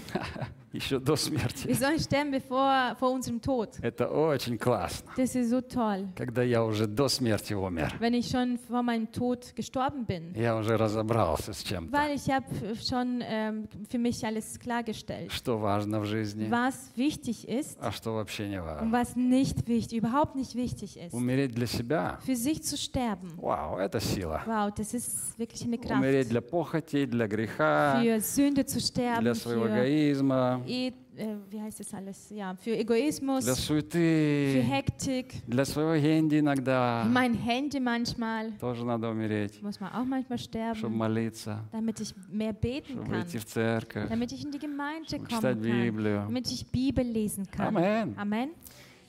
Еще до смерти. Wir sollen sterben bevor vor unserem Tod. Это очень классно, Das ist so toll. когда я уже до смерти умер. Wenn ich schon vor meinem Tod gestorben bin. Я уже разобрался с чем-то, Weil ich habe schon ähm, für mich alles klargestellt. что важно в жизни, Was wichtig ist а что вообще не und важно. was nicht wichtig, überhaupt nicht wichtig ist. Умереть для себя, Für sich zu sterben. вау, это сила. Wow, das ist wirklich eine Умереть Kraft. для похоти, для греха, Für Sünde zu sterben, для своего эгоизма, e äh, wie heißt das alles? Ja, für для Egoismus, für суеты, Hektik, для своего хенди иногда. mein Handy manchmal. Тоже надо умереть, Muss man auch manchmal чтобы sterben, молиться, damit ich mehr beten чтобы kann, идти в церковь, damit ich in die Gemeinde читать kommen kann, Библию. damit ich Bibel lesen kann. Amen. Amen.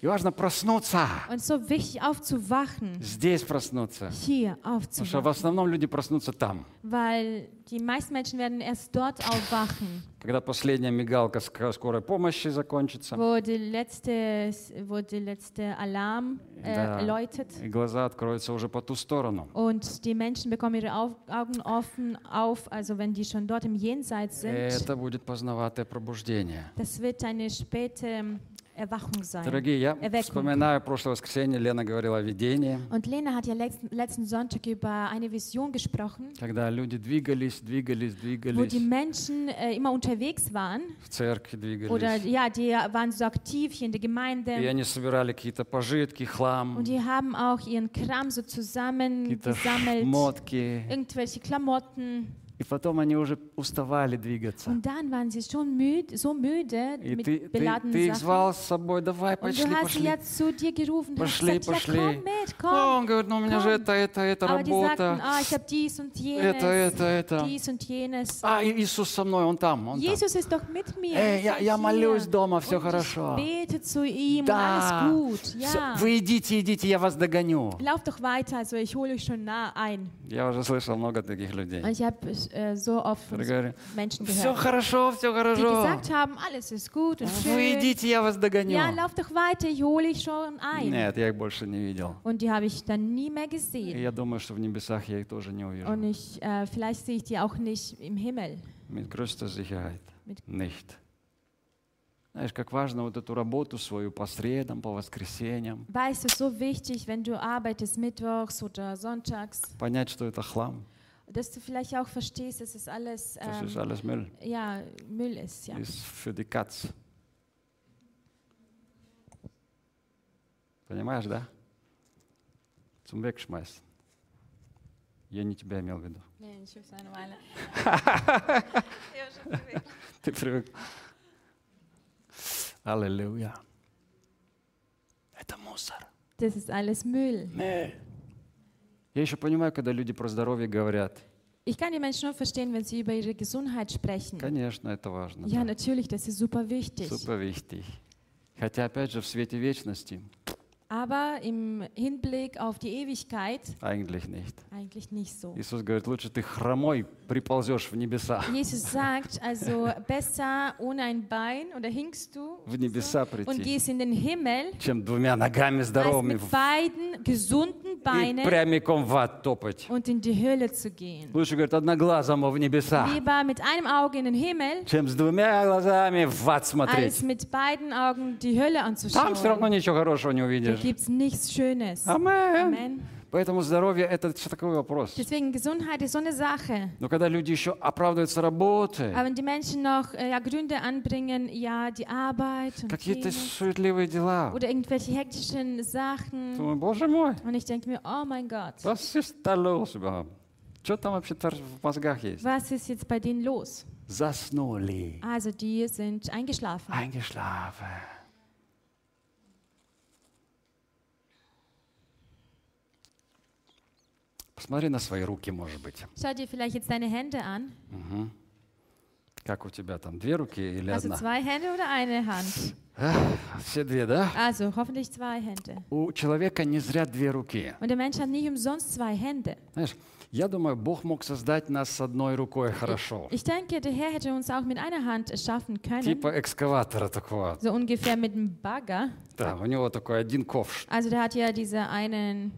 И важно проснуться, Und so wichtig aufzuwachen, здесь проснуться. hier Потому что в aufzuwachen, основном люди проснутся там. weil die meisten Menschen werden erst dort aufwachen, Когда последняя мигалка ск- скорой помощи закончится, wo die letzte, wo die letzte Alarm äh, Да. läutet. и глаза откроются уже по ту сторону. Und die Menschen bekommen ihre Au Augen offen auf, also wenn die schon dort im Jenseits sind. Это будет поздноватое пробуждение. Das wird eine späte Erwachung sein. Дорогие, я Erweckung. вспоминаю прошлое воскресенье, Лена говорила о видении, Und Lena hat ja letzten, letzten Sonntag über eine Vision gesprochen, когда люди двигались, двигались, wo die двигались, Menschen äh, immer unterwegs waren. в церкви Oder двигались. ja, die waren so aktiv hier in der И Gemeinde. они собирали какие-то пожитки, хлам, Und die haben auch ihren Kram so какие-то zusammengesammelt, шмотки. irgendwelche Klamotten. И потом они уже уставали двигаться. Und dann waren sie schon müde, so müde И mit ты, ты, ты их звал с собой, давай, пошли, пошли. gerufen, Пошли, gesagt, пошли. ja, komm mit, А komm. он говорит, ну у меня же Komm. это, это, это Aber die sagten, работа. ah, ich habe dies und Это, jenes, это, это. dies und jenes. А, Иисус со мной, он там, он там. Jesus ist doch mit mir. Эй, я, я молюсь дома, все und хорошо. Ich bete zu ihm Да, alles gut. Ja. вы идите, идите, я вас догоню. Lauf doch weiter, also ich hole euch schon nah ein. Я уже слышал много таких людей. Und ich habe äh, so oft von so Menschen все gehört, хорошо, все die хорошо. gesagt haben, alles ist gut und Вы schön. идите, я вас догоню. Ja, lauf doch weiter, ich hole dich schon ein. Нет, я их больше не видел. Und die habe ich dann nie mehr И gesehen. я думаю, что в небесах я их тоже не увижу. Und ich, äh, vielleicht sehe ich die auch nicht im Himmel. Mit größter Sicherheit. Mit- Nicht. Знаешь, как важно вот эту работу свою по средам, по воскресеньям, Weißt du, so wichtig, wenn du arbeitest mittwochs oder sonntags, понять, что это хлам, dass du vielleicht auch verstehst, dass es alles, das ist ähm, alles Müll, ja, Müll ist. Ja. ist für die Katz. Понимаешь, да? Zum Wegschmeißen. Я не тебя имел в виду. Nee, ich höchst eine Weile. Ты привык. Аллилуйя. Это мусор. Das ist alles Müll. Я еще понимаю, когда люди про здоровье говорят. Ich kann die Menschen nur verstehen, wenn sie über ihre Gesundheit sprechen. Конечно, это важно. Ja, да. natürlich, das ist super wichtig. Супер wichtig. Хотя, опять же, в свете вечности Aber im Hinblick auf die Ewigkeit eigentlich nicht. eigentlich nicht so. Иисус говорит, лучше ты хромой приползешь в небеса. Jesus sagt also, besser ohne ein Bein oder hinkst du В небеса und прийти, gehst in den Himmel, чем двумя ногами als здоровыми mit в- beiden gesunden и Beinen прямиком в ад топать. und in die Hölle zu gehen. Лучше, говорит, одноглазому в небеса, Lieber mit einem Auge in den Himmel, чем с двумя глазами в ад als смотреть. mit beiden Augen die Hölle Там все равно anzuschauen. ничего хорошего не Da увидишь. gibt es nichts Schönes. Амен. Amen. Поэтому здоровье – это все такой вопрос. Deswegen Gesundheit ist so eine Sache. Но когда люди еще оправдываются работой, Aber wenn die Menschen noch äh, ja, Gründe anbringen, ja, die Arbeit und какие-то jenes, суетливые дела, oder irgendwelche hektischen Sachen. думаю, боже мой, Und ich denke mir, oh mein Gott, was ist da los überhaupt? Что там вообще в мозгах есть? was ist jetzt bei denen los? Заснули, Also die sind eingeschlafen. eingeschlafen. Посмотри на свои руки, может быть. Schau dir vielleicht jetzt deine Hände an. Мгм. Как у тебя там, две руки или Also одна? zwei Hände oder eine Hand? Все две, да? Also hoffentlich zwei Hände. У человека не зря две руки. Und der Mensch hat nicht umsonst zwei Hände. Знаешь, я думаю, Бог мог создать нас с одной рукой хорошо. Ich denke, der Herr hätte uns auch mit einer Hand erschaffen können. Типа экскаватора такого. So ungefähr mit einem Bagger. Да, у него такой один ковш. Also der hat ja diese einen,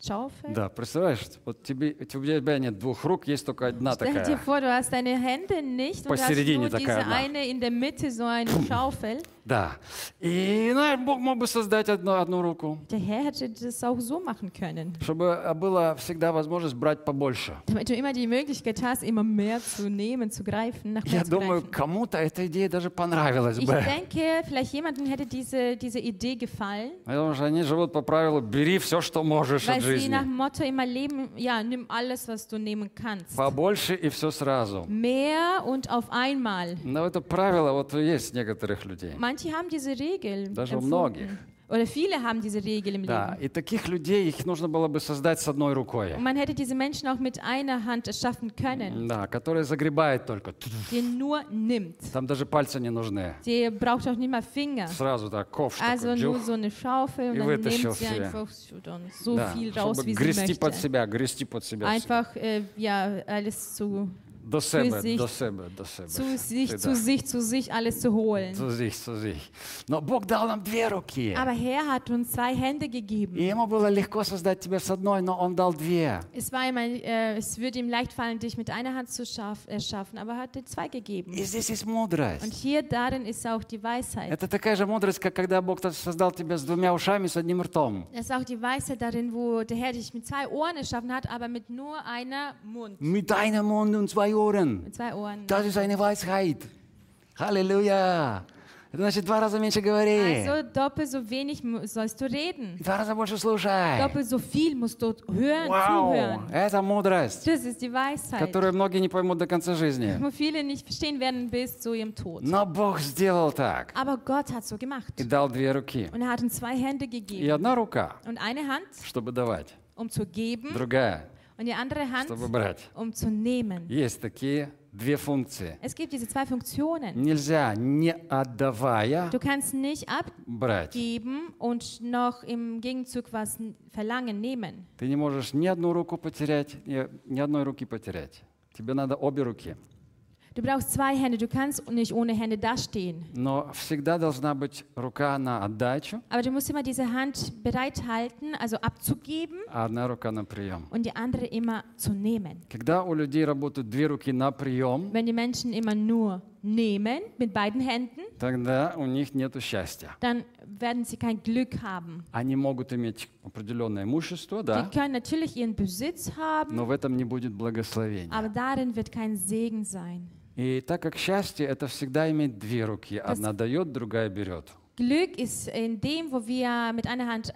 Schaufel? Да, представляешь, вот тебе, у тебя нет двух рук, есть только одна Stell dir такая. vor, du hast deine Hände nicht und hast Посередине nur такая diese одна. eine in der Mitte, so eine Schaufel. Да. И знаешь, Бог мог бы создать одну, одну руку, Der Herr hätte das auch so machen können, чтобы а, была всегда возможность брать побольше. damit du immer die Möglichkeit hast, immer mehr zu nehmen, zu greifen, nach Я zu думаю, кому-то эта идея даже понравилась Ich бы. denke, vielleicht jemandem hätte diese, diese Idee gefallen, Потому что они живут по правилу «бери все, что можешь weil от sie жизни». nach dem Motto immer leben, ja, nimm alles, was du nehmen kannst. Побольше и все сразу. Mehr und auf einmal. Но это правило вот есть у некоторых людей. Manche haben diese Regel. Даже у empfunden. многих. Oder viele haben diese Regel im Да, Leben. и таких людей их нужно было бы создать с одной рукой. Man hätte diese Menschen auch mit einer Hand erschaffen können, Да, которая загребает только. die nur nimmt. Там даже пальцы не нужны. Die braucht auch nicht mal Finger. Сразу так, ковш Also такой, nur so eine Schaufel und dann nimmt sie einfach so, Да, viel raus, wie sie грести под möchte. себя, грести под себя. Einfach äh, ja, alles zu, До себе, sich- до себе, до себе. zu sich, Всегда. zu sich, zu sich alles zu holen. Zu sich, zu sich. Но Бог дал нам две руки. Aber Herr hat uns zwei Hände gegeben. И ему было легко создать тебя с одной, но он дал две. Es, war ihm ein, äh, es würde ihm leicht fallen, dich mit einer Hand zu schaff, erschaffen, aber er hat dir zwei gegeben. И здесь есть Und мудрость. hier darin ist auch die Weisheit. Это такая же мудрость, как когда Бог создал тебя с двумя ушами, с одним ртом. Das ist auch die Weisheit darin, wo der Herr dich mit zwei Ohren erschaffen hat, aber mit nur einer Mund. Mit einem Mund und zwei Ohren. Mit zwei Ohren. Das ist eine Weisheit. Halleluja. Это значит два раза меньше говори. Also doppelt so wenig mu- sollst du reden. Два раза больше слушай. Doppelt so viel musst du hören, Вау. zuhören. Это мудрость, Das ist die Weisheit, которую многие не поймут до конца жизни. wo viele nicht verstehen werden bis zu ihrem Tod. Но Бог сделал так. Aber Gott hat so gemacht. И дал две руки. Und er hat uns zwei Hände И gegeben. одна рука, Und eine Hand, чтобы давать. um zu geben, Другая, und die andere Hand, чтобы брать. um zu nehmen. Есть такие две функции. Es gibt diese zwei Funktionen. Нельзя, не отдавая, Du kannst nicht abgeben und noch im Gegenzug was verlangen, nehmen. Ты не можешь ни одну руку потерять, ни, ни одной руки потерять. Тебе надо обе руки. Du brauchst zwei Hände, du kannst nicht ohne Hände dastehen. Но всегда должна быть рука на отдачу, Aber du musst immer diese Hand bereithalten, also abzugeben а одна рука на прием. und die andere immer zu nehmen. Когда у людей работают две руки на прием, Wenn die Menschen immer nur nehmen mit beiden Händen, тогда у них нет счастья. dann werden sie kein Glück haben. Они могут иметь определенное имущество, да, können natürlich ihren Besitz haben, но в этом не будет благословения. aber darin wird kein Segen sein. И так как счастье это всегда иметь две руки, одна дает, другая берет. Glück ist in dem, wo wir mit einer Hand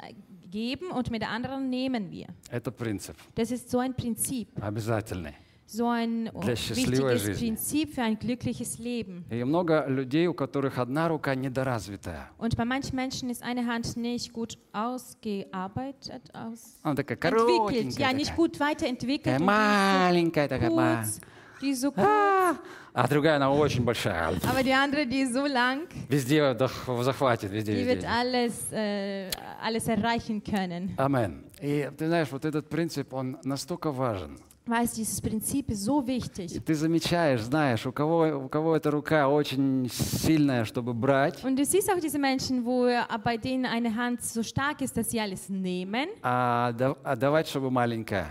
geben und mit der anderen nehmen wir. Это принцип Das ist so ein Prinzip, обязательный. So ein Для счастливой wichtiges жизни. Prinzip für ein glückliches Leben. И много людей, у которых одна рука недоразвитая. Und bei manchen Menschen ist eine Hand nicht gut ausgearbeitet, aus Она такая entwickelt, коротенькая, ja, nicht такая, gut weiterentwickelt. такая маленькая, такая. kurz, die so kurz, А, а другая, она очень большая. aber die andere, die so lang, Везде дох- захватит, везде, die wird везде. alles, äh, alles erreichen können. Амен. И ты знаешь, вот этот принцип, он настолько важен. Weißt, dieses Prinzip ist so И wichtig. ты замечаешь, знаешь, у кого, у кого эта рука очень сильная, чтобы брать, Und du siehst auch diese Menschen, wo äh, bei denen eine Hand so stark ist, dass sie alles nehmen. а, да- а давать, чтобы маленькая.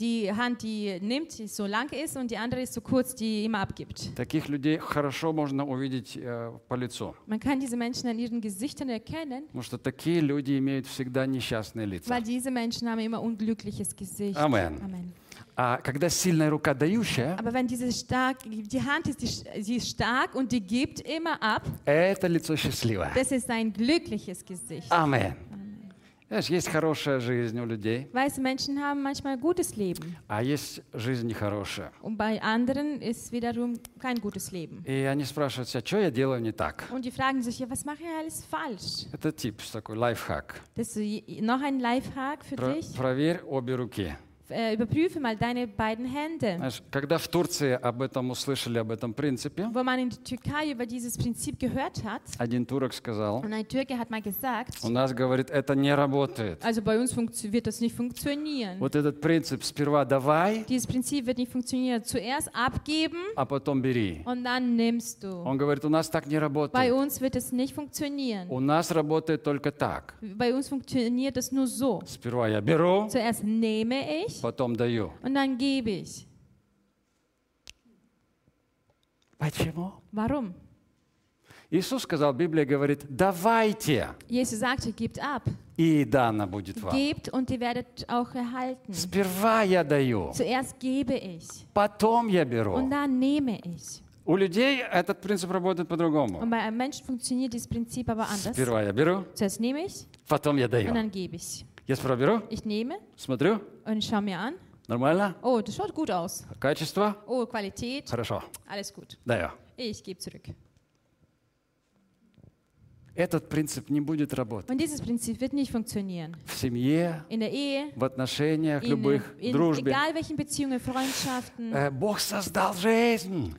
Die Hand, die nimmt, die so lang ist und die andere ist so kurz, die immer abgibt. Таких людей хорошо можно увидеть э, по лицу. Man kann diese Menschen an ihren Gesichtern erkennen, Потому что такие люди имеют всегда несчастные лица. weil diese Menschen haben immer unglückliches Gesicht. Amen. Amen. А когда сильная рука дающая, Aber wenn diese stark, die Hand ist, die, sie ist stark und die gibt immer ab, это лицо счастливое. das ist ein glückliches Gesicht. Амен. Знаешь, есть хорошая жизнь у людей, Menschen haben manchmal gutes Leben а есть жизнь нехорошая. und bei anderen ist wiederum kein gutes Leben. И они спрашивают себя, что я делаю не так? Und die fragen sich, ja, was mache ich alles falsch? Это тип такой лайфхак. Das ist so je- noch ein Lifehack für Про- dich. проверь обе руки. äh, überprüfe mal deine beiden Hände. Знаешь, когда в Турции об этом услышали, об этом принципе, Wo man in der Türkei über dieses Prinzip gehört hat, один турок сказал, und ein Türke hat mal gesagt, у нас, говорит, это не работает. also bei uns funktio- wird das nicht funktionieren. Вот этот принцип сперва давай, Dieses Prinzip wird nicht funktionieren. Zuerst abgeben а потом бери. und dann nimmst du. Он говорит, у нас так не Bei работает. uns wird es nicht funktionieren. У нас работает только так. Bei uns funktioniert es nur so. Сперва я беру, Zuerst nehme ich потом даю. und dann gebe ich. Почему? Warum? Иисус сказал, Библия говорит, давайте, Jesus sagte, gebt ab. и дана будет вам. Gebt und ihr werdet auch erhalten. Сперва я даю, Zuerst gebe ich потом я und беру. dann nehme ich. У людей этот принцип работает по-другому. Und bei einem Menschen funktioniert dieses Prinzip aber anders. Сперва я беру, Zuerst nehme ich потом я und даю. dann gebe ich. Я сперва беру, Ich nehme смотрю, und schaue mir an. нормально, Oh, das schaut gut aus. качество, Oh, Qualität. хорошо, Alles gut. даю. Ich gebe zurück. Этот принцип не будет работать Und в семье, Ehe, в отношениях in, любых, in дружбе. egal. Э, Бог создал жизнь,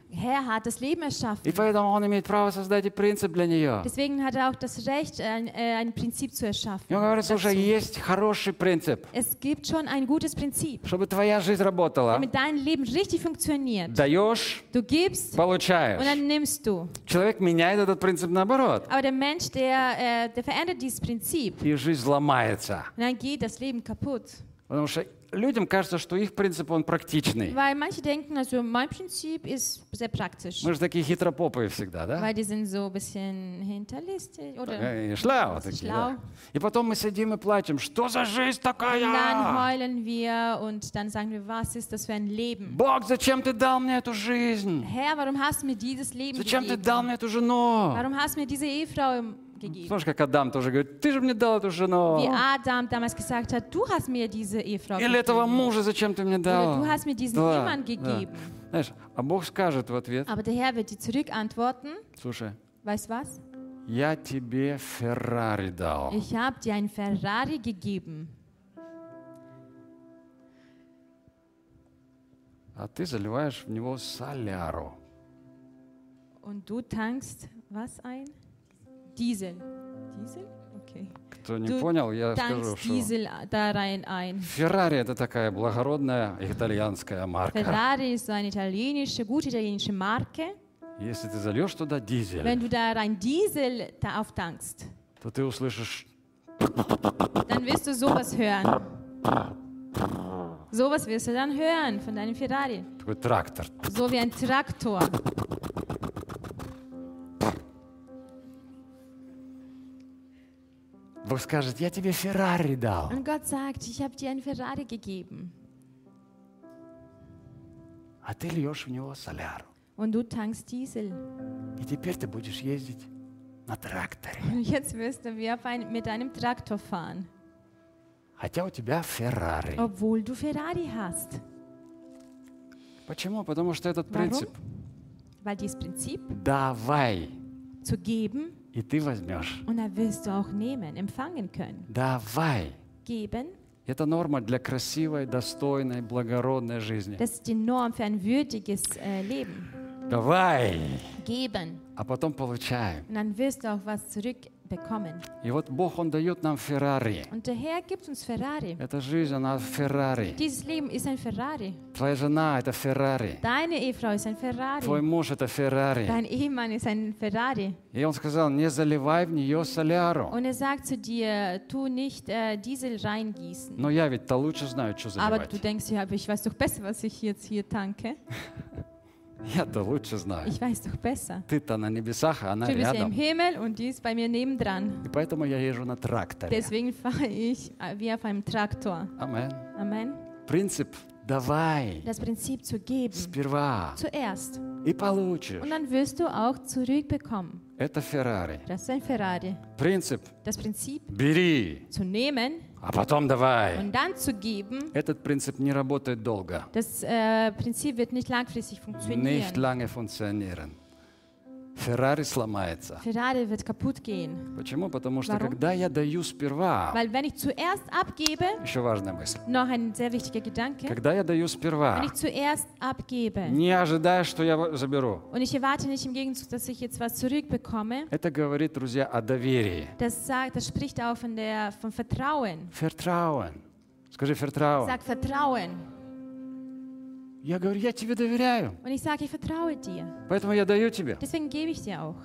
и поэтому Он имеет право создать и принцип для нее. Deswegen hat er auch das Recht, ein, äh, ein Prinzip zu erschaffen. И Он говорит, слушай, есть хороший принцип, Es gibt schon ein gutes Prinzip, чтобы твоя жизнь работала. damit dein Leben richtig funktioniert. Даешь, Du gibst und получаешь. dann nimmst du. Человек меняет этот принцип наоборот, Aber der Mensch, der, äh, der verändert dieses Prinzip. и жизнь ломается. Und dann geht das Leben kaputt. Потому что людям кажется, что их принцип, он практичный. Weil manche denken, also mein Prinzip ist sehr praktisch. Мы же такие хитропопые всегда, да? Weil die sind so ein bisschen hinterlistig oder И шляу такие, Schlau. да. И потом мы сидим и плачем, что за жизнь Und dann такая? heulen wir und dann sagen wir, was ist das für ein Leben? Бог, зачем ты дал мне эту жизнь? Herr, warum hast du mir dieses Leben Зачем ты gegeben? дал мне эту жену? Warum hast du mir diese Ehefrau gegeben? Слушай, как Адам тоже говорит, ты же мне дал эту жену. Wie Adam damals gesagt hat, du hast mir diese Ehefrau Или этого gegeben. мужа зачем ты мне Oder дал? du hast mir diesen Да, Ehemann да. gegeben. Знаешь, а Бог скажет в ответ, Aber der Herr wird dir zurückantworten, слушай, weißt was? я тебе Феррари дал. Ich habe dir einen Ferrari gegeben. А ты заливаешь в него соляру. Und du tankst was ein? Diesel. Diesel? Okay. Кто не Du понял, я скажу, что Diesel da rein ein. Феррари это такая благородная итальянская марка. Ferrari ist so eine italienische, gute italienische Marke. Если ты зальешь туда дизель, Wenn du da rein Diesel da auftankst, то ты услышишь dann wirst du sowas hören. Sowas wirst du dann hören von deinem Ferrari. такой трактор. So wie ein Traktor. Бог скажет, я тебе Феррари дал. Und Gott sagt, ich habe dir einen Ferrari gegeben. А ты льешь в него соляру. Und du tankst Diesel. И теперь ты будешь ездить на тракторе. Und jetzt wirst du wie auf ein, mit einem Traktor fahren. Хотя у тебя Феррари. Obwohl du Ferrari hast. Почему? Потому что этот Warum? принцип Weil dieses Prinzip «давай, zu geben и ты возьмешь». und dann wirst du auch nehmen, empfangen können. «Давай». Geben, Это норма для красивой, достойной, благородной жизни. das ist die Norm für ein würdiges äh, Leben. Давай, Geben. а потом получаем. Und dann wirst du auch was zurückbekommen. И вот Бог, Он дает нам Феррари. Und der Herr gibt uns Ferrari. Эта жизнь, она Феррари. Dieses Leben ist ein Ferrari. Твоя жена – это Феррари. Deine Ehefrau ist ein Твой Ferrari. муж – это Феррари. Dein Ehemann ist ein Ferrari. И Он сказал, не заливай в нее соляру. Und er sagt zu dir, tu nicht äh, Diesel reingießen. Но я ведь-то лучше знаю, что Aber заливать. du denkst, ja, aber ich weiß doch besser, was ich jetzt hier tanke. Я-то лучше знаю. Ich weiß doch besser. Ты-то на небесах, а она Du bist ja im рядом. Himmel und die ist bei mir nebendran. И поэтому я езжу на тракторе. Deswegen fahre ich äh, wie auf einem Traktor. Амен. Amen. Принцип «давай» Das Prinzip zu geben. сперва Zuerst. и получишь. Und dann wirst du auch zurückbekommen. Это Феррари. Das ist ein Ferrari. Принцип Das Prinzip «бери, zu nehmen а потом давай». und dann zu geben, Этот принцип не работает долго. das äh, Prinzip wird nicht langfristig Nicht funktionieren. lange funktionieren. Феррари сломается. Ferrari wird kaputt gehen. Почему? Потому что Warum? когда я даю сперва, Weil wenn ich zuerst abgebe, еще важная мысль, noch ein sehr wichtiger Gedanke, когда я даю wenn сперва, ich zuerst abgebe не ожидая, что я заберу, und ich erwarte nicht im Gegenzug, dass ich jetzt was zurückbekomme, это говорит, друзья, о доверии. das, sagt, das spricht auch von der, vom Vertrauen. Vertrauen. Скажи Vertrauen. Sag Vertrauen. Я говорю, я тебе доверяю, Und ich sage, ich vertraue dir. поэтому я даю тебе. Deswegen gebe ich dir auch.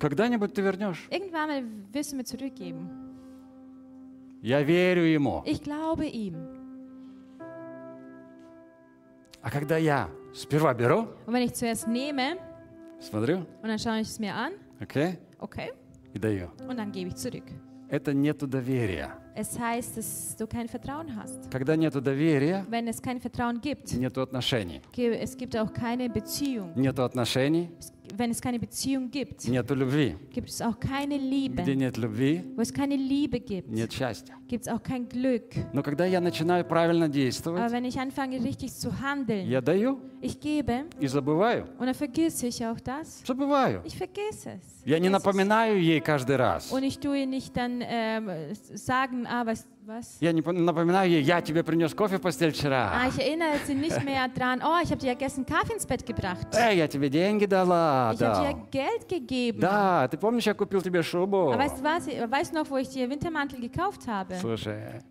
Когда-нибудь ты вернешь. Irgendwann mal wirst du mir zurückgeben. Я верю ему. Ich glaube ihm. А когда я сперва беру, Und wenn ich zuerst nehme смотрю, und dann schaue ich es mir an, окей, okay, и даю. und dann gebe ich zurück. Это нету доверия. Es heißt, dass du kein Vertrauen hast. Когда нету доверия, Wenn es kein Vertrauen gibt, нету отношений. es gibt auch keine Beziehung. Нету отношений, Wenn es keine Beziehung gibt, нету любви. gibt es auch keine Где Liebe. нет любви, Wo es keine Liebe gibt, нет счастья. gibt es auch kein Glück. Но когда я начинаю правильно Aber действовать, wenn ich anfange, richtig zu handeln, я даю ich gebe и забываю. und dann vergesse ich auch das. Забываю. Ich vergesse es. Я не Vergesse es. напоминаю ей каждый раз. Und ich tue nicht dann ähm, sagen, ah, was, was? Я не по- напоминаю ей, я тебе принес кофе в постель Ah, вчера. ich erinnere sie nicht mehr dran, oh, ich habe dir ja gestern Kaffee ins Bett gebracht. Эй, я тебе деньги дала. Ich habe dir дал. Geld gegeben. Да, ты помнишь, я купил тебе шубу? Aber weißt du was? Weißt du noch, wo ich dir Wintermantel gekauft habe? Слушай,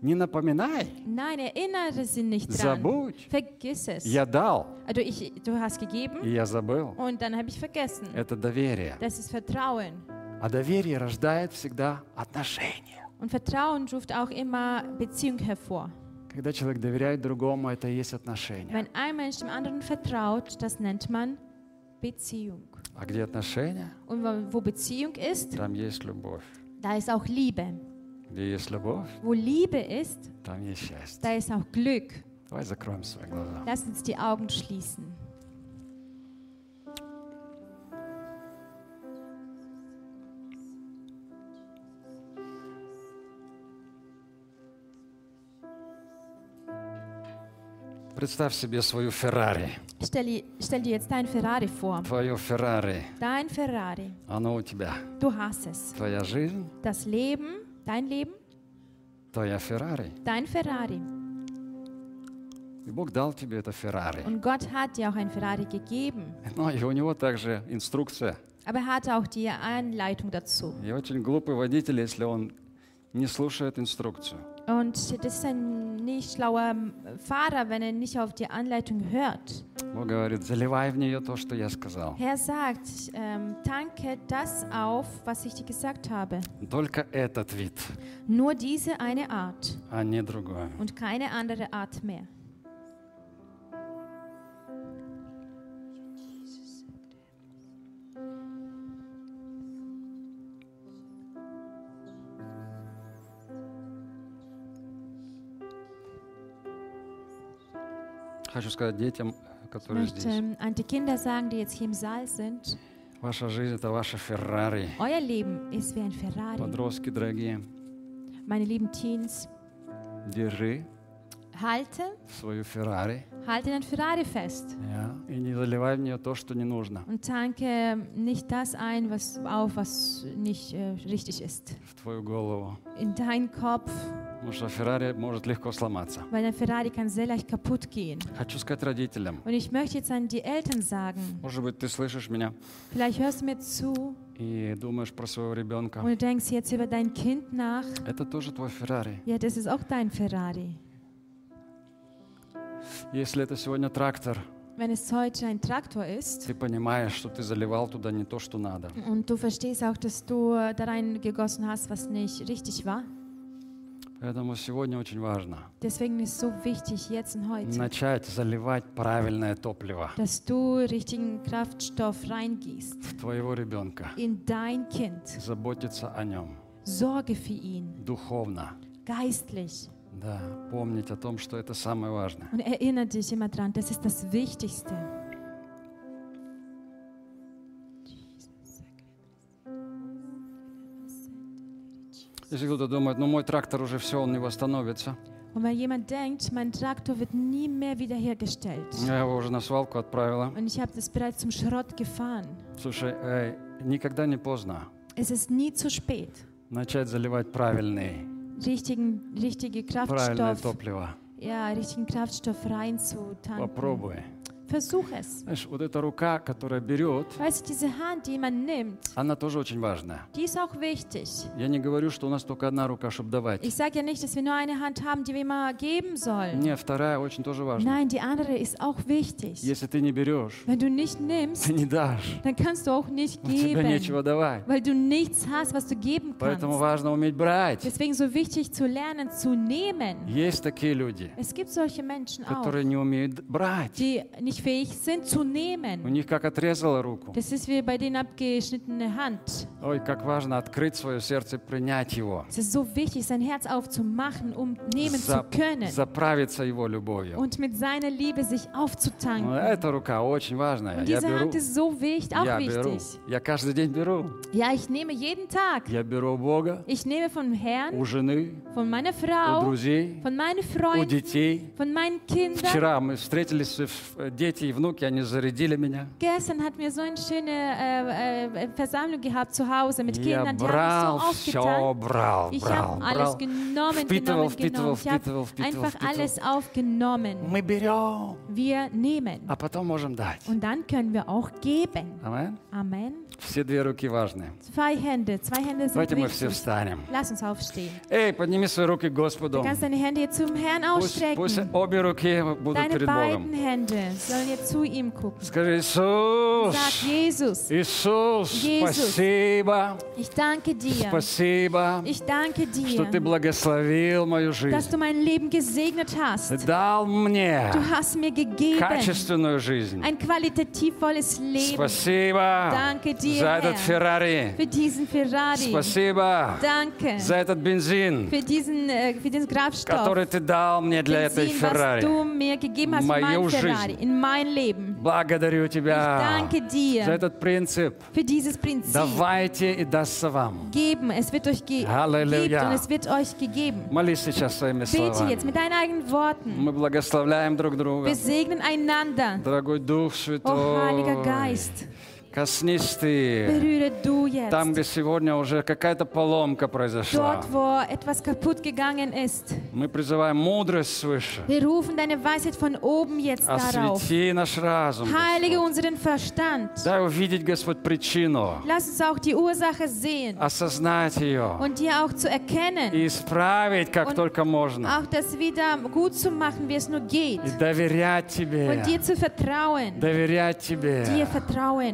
не напоминай, Nein, erinnere sie nicht dran. забудь. Vergiss es. Я дал, Also ich, du hast gegeben и я забыл. und dann habe ich vergessen. Это доверие. Das ist Vertrauen. А доверие рождает всегда отношения. Und Vertrauen ruft auch immer Beziehung hervor. Когда человек доверяет другому, это и есть отношения. Wenn ein Mensch dem anderen vertraut, das nennt man Beziehung. А где отношения, Und wo- wo Beziehung ist, там есть любовь. da ist auch Liebe. Где есть любовь, Wo Liebe ist, там есть счастье. da ist auch Glück. Давай закроем свои глаза. Lass uns die Augen schließen. Представь себе свою Феррари. Stell, stell dir jetzt dein Ferrari vor. Твое Феррари, Dein Ferrari. оно у тебя. Du hast es. Твоя жизнь, Das Leben, dein Leben, твоя Феррари. dein Ferrari. И Бог дал тебе это Феррари. Und Gott hat dir auch ein Ferrari gegeben. Но и у него также инструкция. Aber er hatte auch die Anleitung dazu. И очень глупый водитель, если он не слушает инструкцию. Und das ist ein nicht schlauer Fahrer, wenn er nicht auf die Anleitung hört. Бог говорит, заливай в нее то, что я сказал. Herr sagt, ähm, tanke das auf, was ich dir gesagt habe. Только этот вид, Nur diese eine Art а не другой. und keine andere Art mehr. Хочу сказать детям, Ich которые möchte здесь. ähm, an die Kinder sagen, die jetzt hier im Saal sind, Ваша жизнь – это ваша Феррари. euer Leben ist wie ein Ferrari. Подростки дорогие, Meine lieben Teens, держи halte, свою Феррари halte den Ferrari fest ja, и не заливай в нее то, что не нужно. und tanke nicht das ein, was auf, was nicht äh, richtig ist. В твою голову. In deinen Kopf, Потому что Феррари может легко сломаться. weil dein Ferrari kann sehr leicht kaputt gehen. Хочу сказать родителям. Und ich möchte jetzt an die Eltern sagen, Может быть, ты слышишь меня vielleicht hörst du mir zu и думаешь про своего ребенка. und du denkst jetzt über dein Kind nach. Это тоже твой Феррари. Ja, das ist auch dein Ferrari. Если это сегодня трактор, Wenn es heute ein Traktor ist ты понимаешь, что ты заливал туда не то, что надо. und du verstehst auch, dass du äh, da rein gegossen hast, was nicht richtig war. Поэтому сегодня очень важно Deswegen ist es so wichtig, jetzt und heute, начать заливать правильное топливо dass du richtigen Kraftstoff reingießt в твоего ребенка. in dein Kind. Заботиться о нем Sorge für ihn, духовно. geistlich. Да, помнить о том, что это самое важное. Und erinnere dich immer dran, das ist das Wichtigste. Если кто-то думает, ну мой трактор уже все, он не восстановится. Und wenn jemand denkt, mein Traktor wird nie mehr wiederhergestellt Я его уже на свалку отправила. und ich habe das bereits zum Schrott gefahren, Слушай, э, никогда не поздно es ist nie zu spät, начать заливать правильный, richtigen, richtige правильное Kraftstoff, топливо. ja, richtigen Kraftstoff reinzutanken. Попробуй. Versuch es. Знаешь, вот эта рука, которая берет, Weißt diese Hand, die man nimmt, она тоже очень важная. die ist auch wichtig. Я не говорю, что у нас только одна рука, чтобы давать. Ich sage ja nicht, dass wir nur eine Hand haben, die wir immer geben sollen. Не, вторая очень тоже важна. Nein, die andere ist auch wichtig. Если ты не берешь, Wenn du nicht nimmst, ты не дашь. dann kannst du auch nicht У тебя нечего geben, давать. weil du nichts hast, was du geben Поэтому kannst. важно уметь брать. Deswegen so wichtig zu lernen, zu nehmen. Есть такие люди, Es gibt solche Menschen auch, которые не умеют брать. die nicht fähig sind zu У nehmen. них как отрезала руку. Das ist wie bei den abgeschnittene Hand. Ой, как важно открыть свое сердце и принять его. Es ist so wichtig, sein Herz aufzumachen, um nehmen zu За- können заправиться его любовью. und mit seiner Liebe sich Ну, aufzutanken. Эта рука очень важная. Und Я diese беру. Hand ist so wichtig, auch Я беру. wichtig. Я каждый день беру. Ja, ich nehme jeden Tag. Я беру у Бога, Ich nehme vom Herrn, у жены, von meiner у Frau, друзей, von meinen у Freunden, детей. von meinen Kindern. Вчера мы встретились, э, дети и внуки, они зарядили меня. Gestern hatten wir so eine schöne äh, äh, Versammlung gehabt zu Hause mit Kindern, die haben so все aufgetan. брал, Ich habe alles genommen, Впитывал, genommen, впитывал, genommen. Ich habe впитывал, впитывал, einfach впитывал. alles aufgenommen. Мы берем, Wir nehmen а потом можем дать. und dann können wir auch geben. Amen. Amen. Все две руки важны. Zwei Hände, zwei Hände sind Давайте мы все встанем. Lass uns aufstehen. Эй, подними свои руки к Господу. Du kannst deine Hände jetzt zum Herrn Пусть, пусть ausstrecken. обе руки будут Deine перед beiden Богом. Hände sollen jetzt zu ihm gucken. Скажи, Иисус, Sag Jesus, Иисус, Jesus. спасибо, ich danke dir. спасибо, Ich danke что Ты dir, благословил мою dass жизнь. du mein Leben gesegnet hast. Дал мне Du hast mir gegeben качественную жизнь. ein qualitativolles Leben. Спасибо Danke dir, за этот. Феррари. Für diesen Ferrari. Спасибо Danke за этот бензин, für diesen, äh, für diesen Kraftstoff. который Ты дал мне для этой Benzin, was Феррари. du mir gegeben hast in Мою Ferrari, жизнь. in mein Leben. Благодарю Ich Тебя danke за dir этот принцип. für dieses Prinzip. Давайте и дастся вам. Geben, es wird euch ge Halleluja. gibt und es wird euch gegeben. Молись сейчас своими Bete словами. jetzt mit deinen eigenen Worten. Мы благословляем друг друга. Wir segnen einander. Дорогой Дух Oh, Heiliger Святой, Geist, коснись Ты там, где сегодня уже какая-то поломка произошла. Мы призываем мудрость свыше. Освети наш разум. Господь. Дай увидеть, Господь, причину, осознать ее und dir auch zu erkennen. и исправить, как только можно. И доверять Тебе. Доверять Тебе.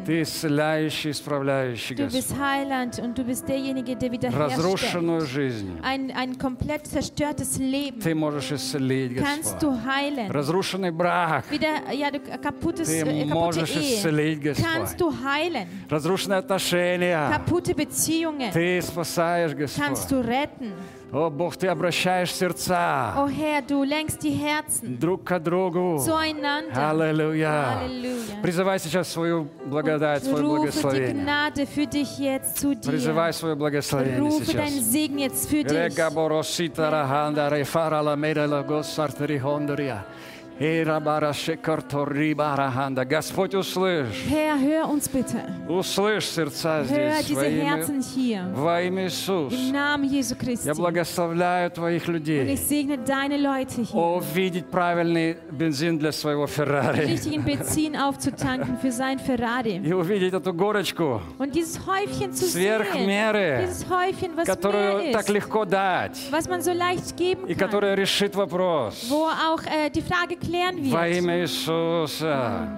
Ты исцеляющий, исправляющий, Du bist Господь. Heiland und du bist derjenige, der wiederherstellt. Разрушенную жизнь Ein, ein komplett zerstörtes Leben Ты можешь исцелить, kannst Господь. du heilen. Разрушенный брак Wieder, ja, du, kaputtes, Ты äh, можешь Ehe исцелить, kannst Господь. du heilen. Разрушенные отношения Kaputte Beziehungen Ты спасаешь, kannst Господь. du retten. О, Бог, Ты обращаешь сердца Oh Herr, du lenkst die Herzen друг к другу. zueinander. Аллилуйя. Halleluja. Призывай сейчас свою благодать, свое die благословение. Gnade für dich jetzt zu dir. Призывай свое благословение Rufe сейчас. Segen jetzt für dich. Бараханда. Господь, услышь. Herr, hör uns bitte. Услышь сердца Hör здесь diese во имя, Herzen hier. во имя Иисус. Im Namen Jesu Christi. Я благословляю твоих Und людей. ich segne deine Leute hier. Увидеть правильный бензин для своего Феррари. Richtigen Benzin aufzutanken für sein Ferrari. И увидеть эту горочку, Und dieses Häufchen zu Сверх sehen. меры, Dieses Häufchen, was которую mehr так ist. легко дать. Was man so leicht geben И которая решит вопрос. Wo auch äh, die Frage klären Во wird. имя Иисуса.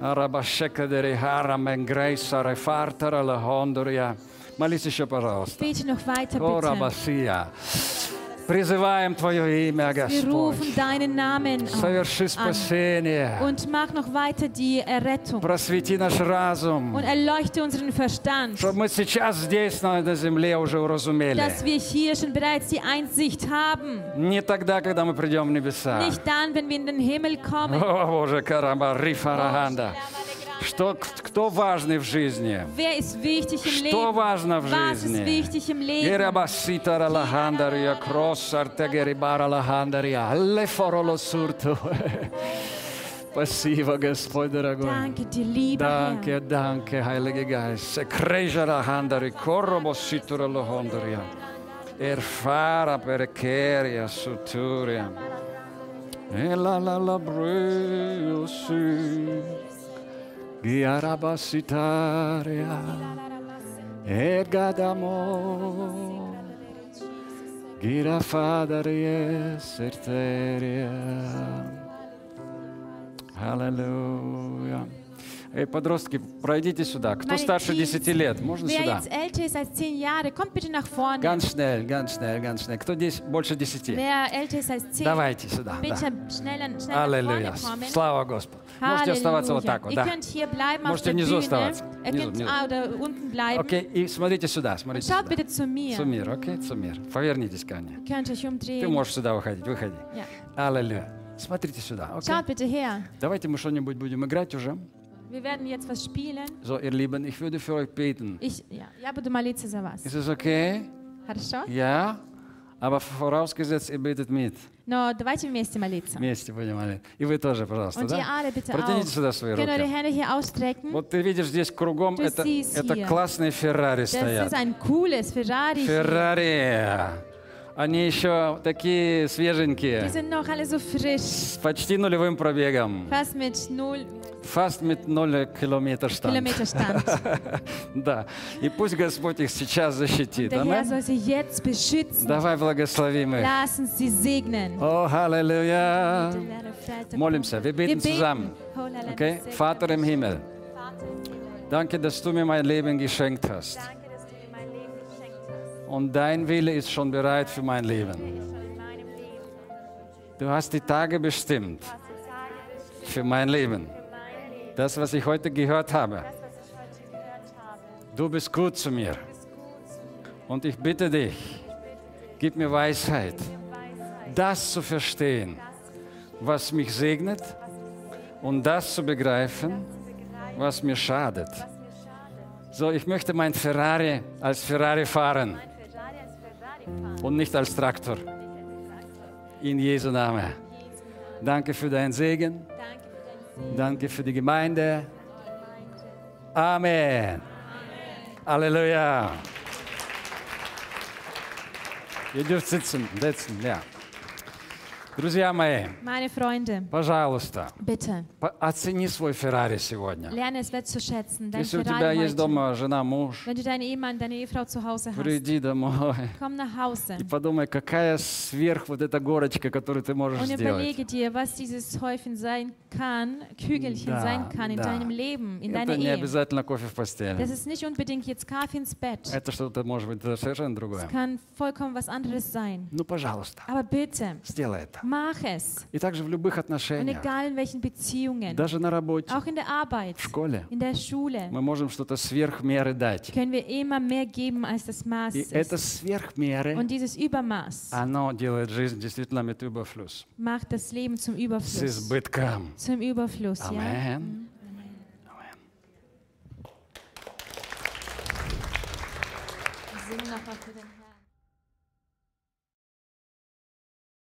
Арабашекадери харамен грейса рефартера лахондурия. Молись еще, пожалуйста. Bete noch weiter, О, bitte. Призываем Твое имя, Господь. Соверши спасение. Und mach noch weiter die Errettung. Просвети наш разум. Und erleuchte unseren Verstand. Чтобы мы сейчас здесь, на этой земле, уже уразумели. Dass wir hier schon bereits die Einsicht haben. Не тогда, когда мы придем в небеса. Nicht dann, wenn wir in den Himmel kommen. О, Боже, караба, рифараганда. Что, кто важный в жизни? Wer ist wichtig im Что Leben? важно в Was ist жизни? wichtig im Leben? Gerabasitara lahandaria, crossartegeribara lahandaria, leforolo surtu. Спасибо, Господь дорогой. Danke dir, lieber Herr. Danke, danke, Heiliger Geist. Sekreja lahandari, corrobo situra lohondaria. Erfara perkeria suturia. E la la la brio si. Giarabasitaria. Ergadamo. Girafadarie Serteria Hallelujah. Эй, подростки, пройдите сюда. Кто Meine старше Teens, 10 лет, можно Wer сюда? jetzt älter ist als zehn Jahre, kommt bitte nach vorne. Ganz schnell, ganz schnell, ganz schnell. Кто здесь больше 10? Wer älter ist als zehn, Давайте сюда. bitte Да. Аллилуйя. Слава Господу. Можете оставаться вот так вот, Ihr да. könnt hier bleiben auf Можете der внизу Bühne. оставаться. Ihr Внизу, könnt внизу. oder unten bleiben. Окей, и смотрите сюда, смотрите Schaut сюда. bitte zu mir. Сумир, окей, Сумир. Повернитесь ко мне. Ihr könnt euch Ты можешь сюда выходить, выходи. Ja. Аллилуйя. Смотрите сюда? Schaut bitte her. Давайте мы что-нибудь будем играть уже. Wir werden jetzt was spielen. So, ihr Lieben, ich würde für euch beten. Ich, ja, я буду молиться за вас. Ist es okay? Хорошо? Ja? Aber vorausgesetzt, ihr betet mit. Но давайте вместе молиться. Вместе будем молить. И вы тоже, пожалуйста, Und да? alle bitte Протяните сюда свои eure руки. Hände hier ausstrecken. Вот ты видишь здесь кругом, Du это, это hier. классные Феррари Das стоят. ist ein cooles Ferrari. Феррари. Они еще такие Die свеженькие. sind noch alle so frisch. С почти нулевым пробегом. Fast mit 0 Fast mit 0 километр штанг. Kilometer Stand. Да. И пусть Господь их сейчас защитит. Der Herr soll sie jetzt beschützen. Давай благословим их. Lass uns sie segnen. О, аллилуйя. Молимся. Wir beten zusammen. Okay? Vater im Himmel, danke, dass du mir mein Leben geschenkt hast. Danke, Und dein Wille ist schon bereit für mein Leben. Du hast die Tage bestimmt für mein Leben. Das, was ich heute gehört habe. Du bist gut zu mir. Und ich bitte dich, gib mir Weisheit, das zu verstehen, was mich segnet und das zu begreifen, was mir schadet. So, ich möchte mein Ferrari als Ferrari fahren und nicht als Traktor. In Jesu Namen. Danke für deinen Segen. Danke für die Gemeinde. Amen. Halleluja. Ihr dürft sitzen, sitzen, ja. Друзья мои, Meine Freunde, пожалуйста, bitte, оцени свой Феррари сегодня. lerne es wertzuschätzen. Dein Если у тебя Ferrari есть heute. дома жена, муж, Wenn du deinen Ehemann, deine Ehefrau zu Hause hast, приди домой komm nach Hause и подумай, какая сверх вот эта горочка, которую ты можешь und сделать. überlege dir, was dieses Häufchen sein kann, Kügelchen Da, sein kann in da. deinem Leben, in deiner Это не Ehe. обязательно кофе в постели. Das ist nicht unbedingt jetzt Kaffee ins Bett. Это что-то может быть совершенно другое. Es kann vollkommen was anderes sein. Ну, пожалуйста, Aber bitte, сделай это. Mach es. И также в любых Und отношениях, egal in welchen Beziehungen, даже на работе, auch in der Arbeit, в школе, in der Schule, мы можем что-то сверх меры дать. können wir immer mehr geben, als das Maß И это ist. сверх меры, Und dieses Übermaß оно делает жизнь действительно mit Überfluss. macht das Leben zum С Überfluss. избытком. Zum Überfluss, ja. Amen. Wir singen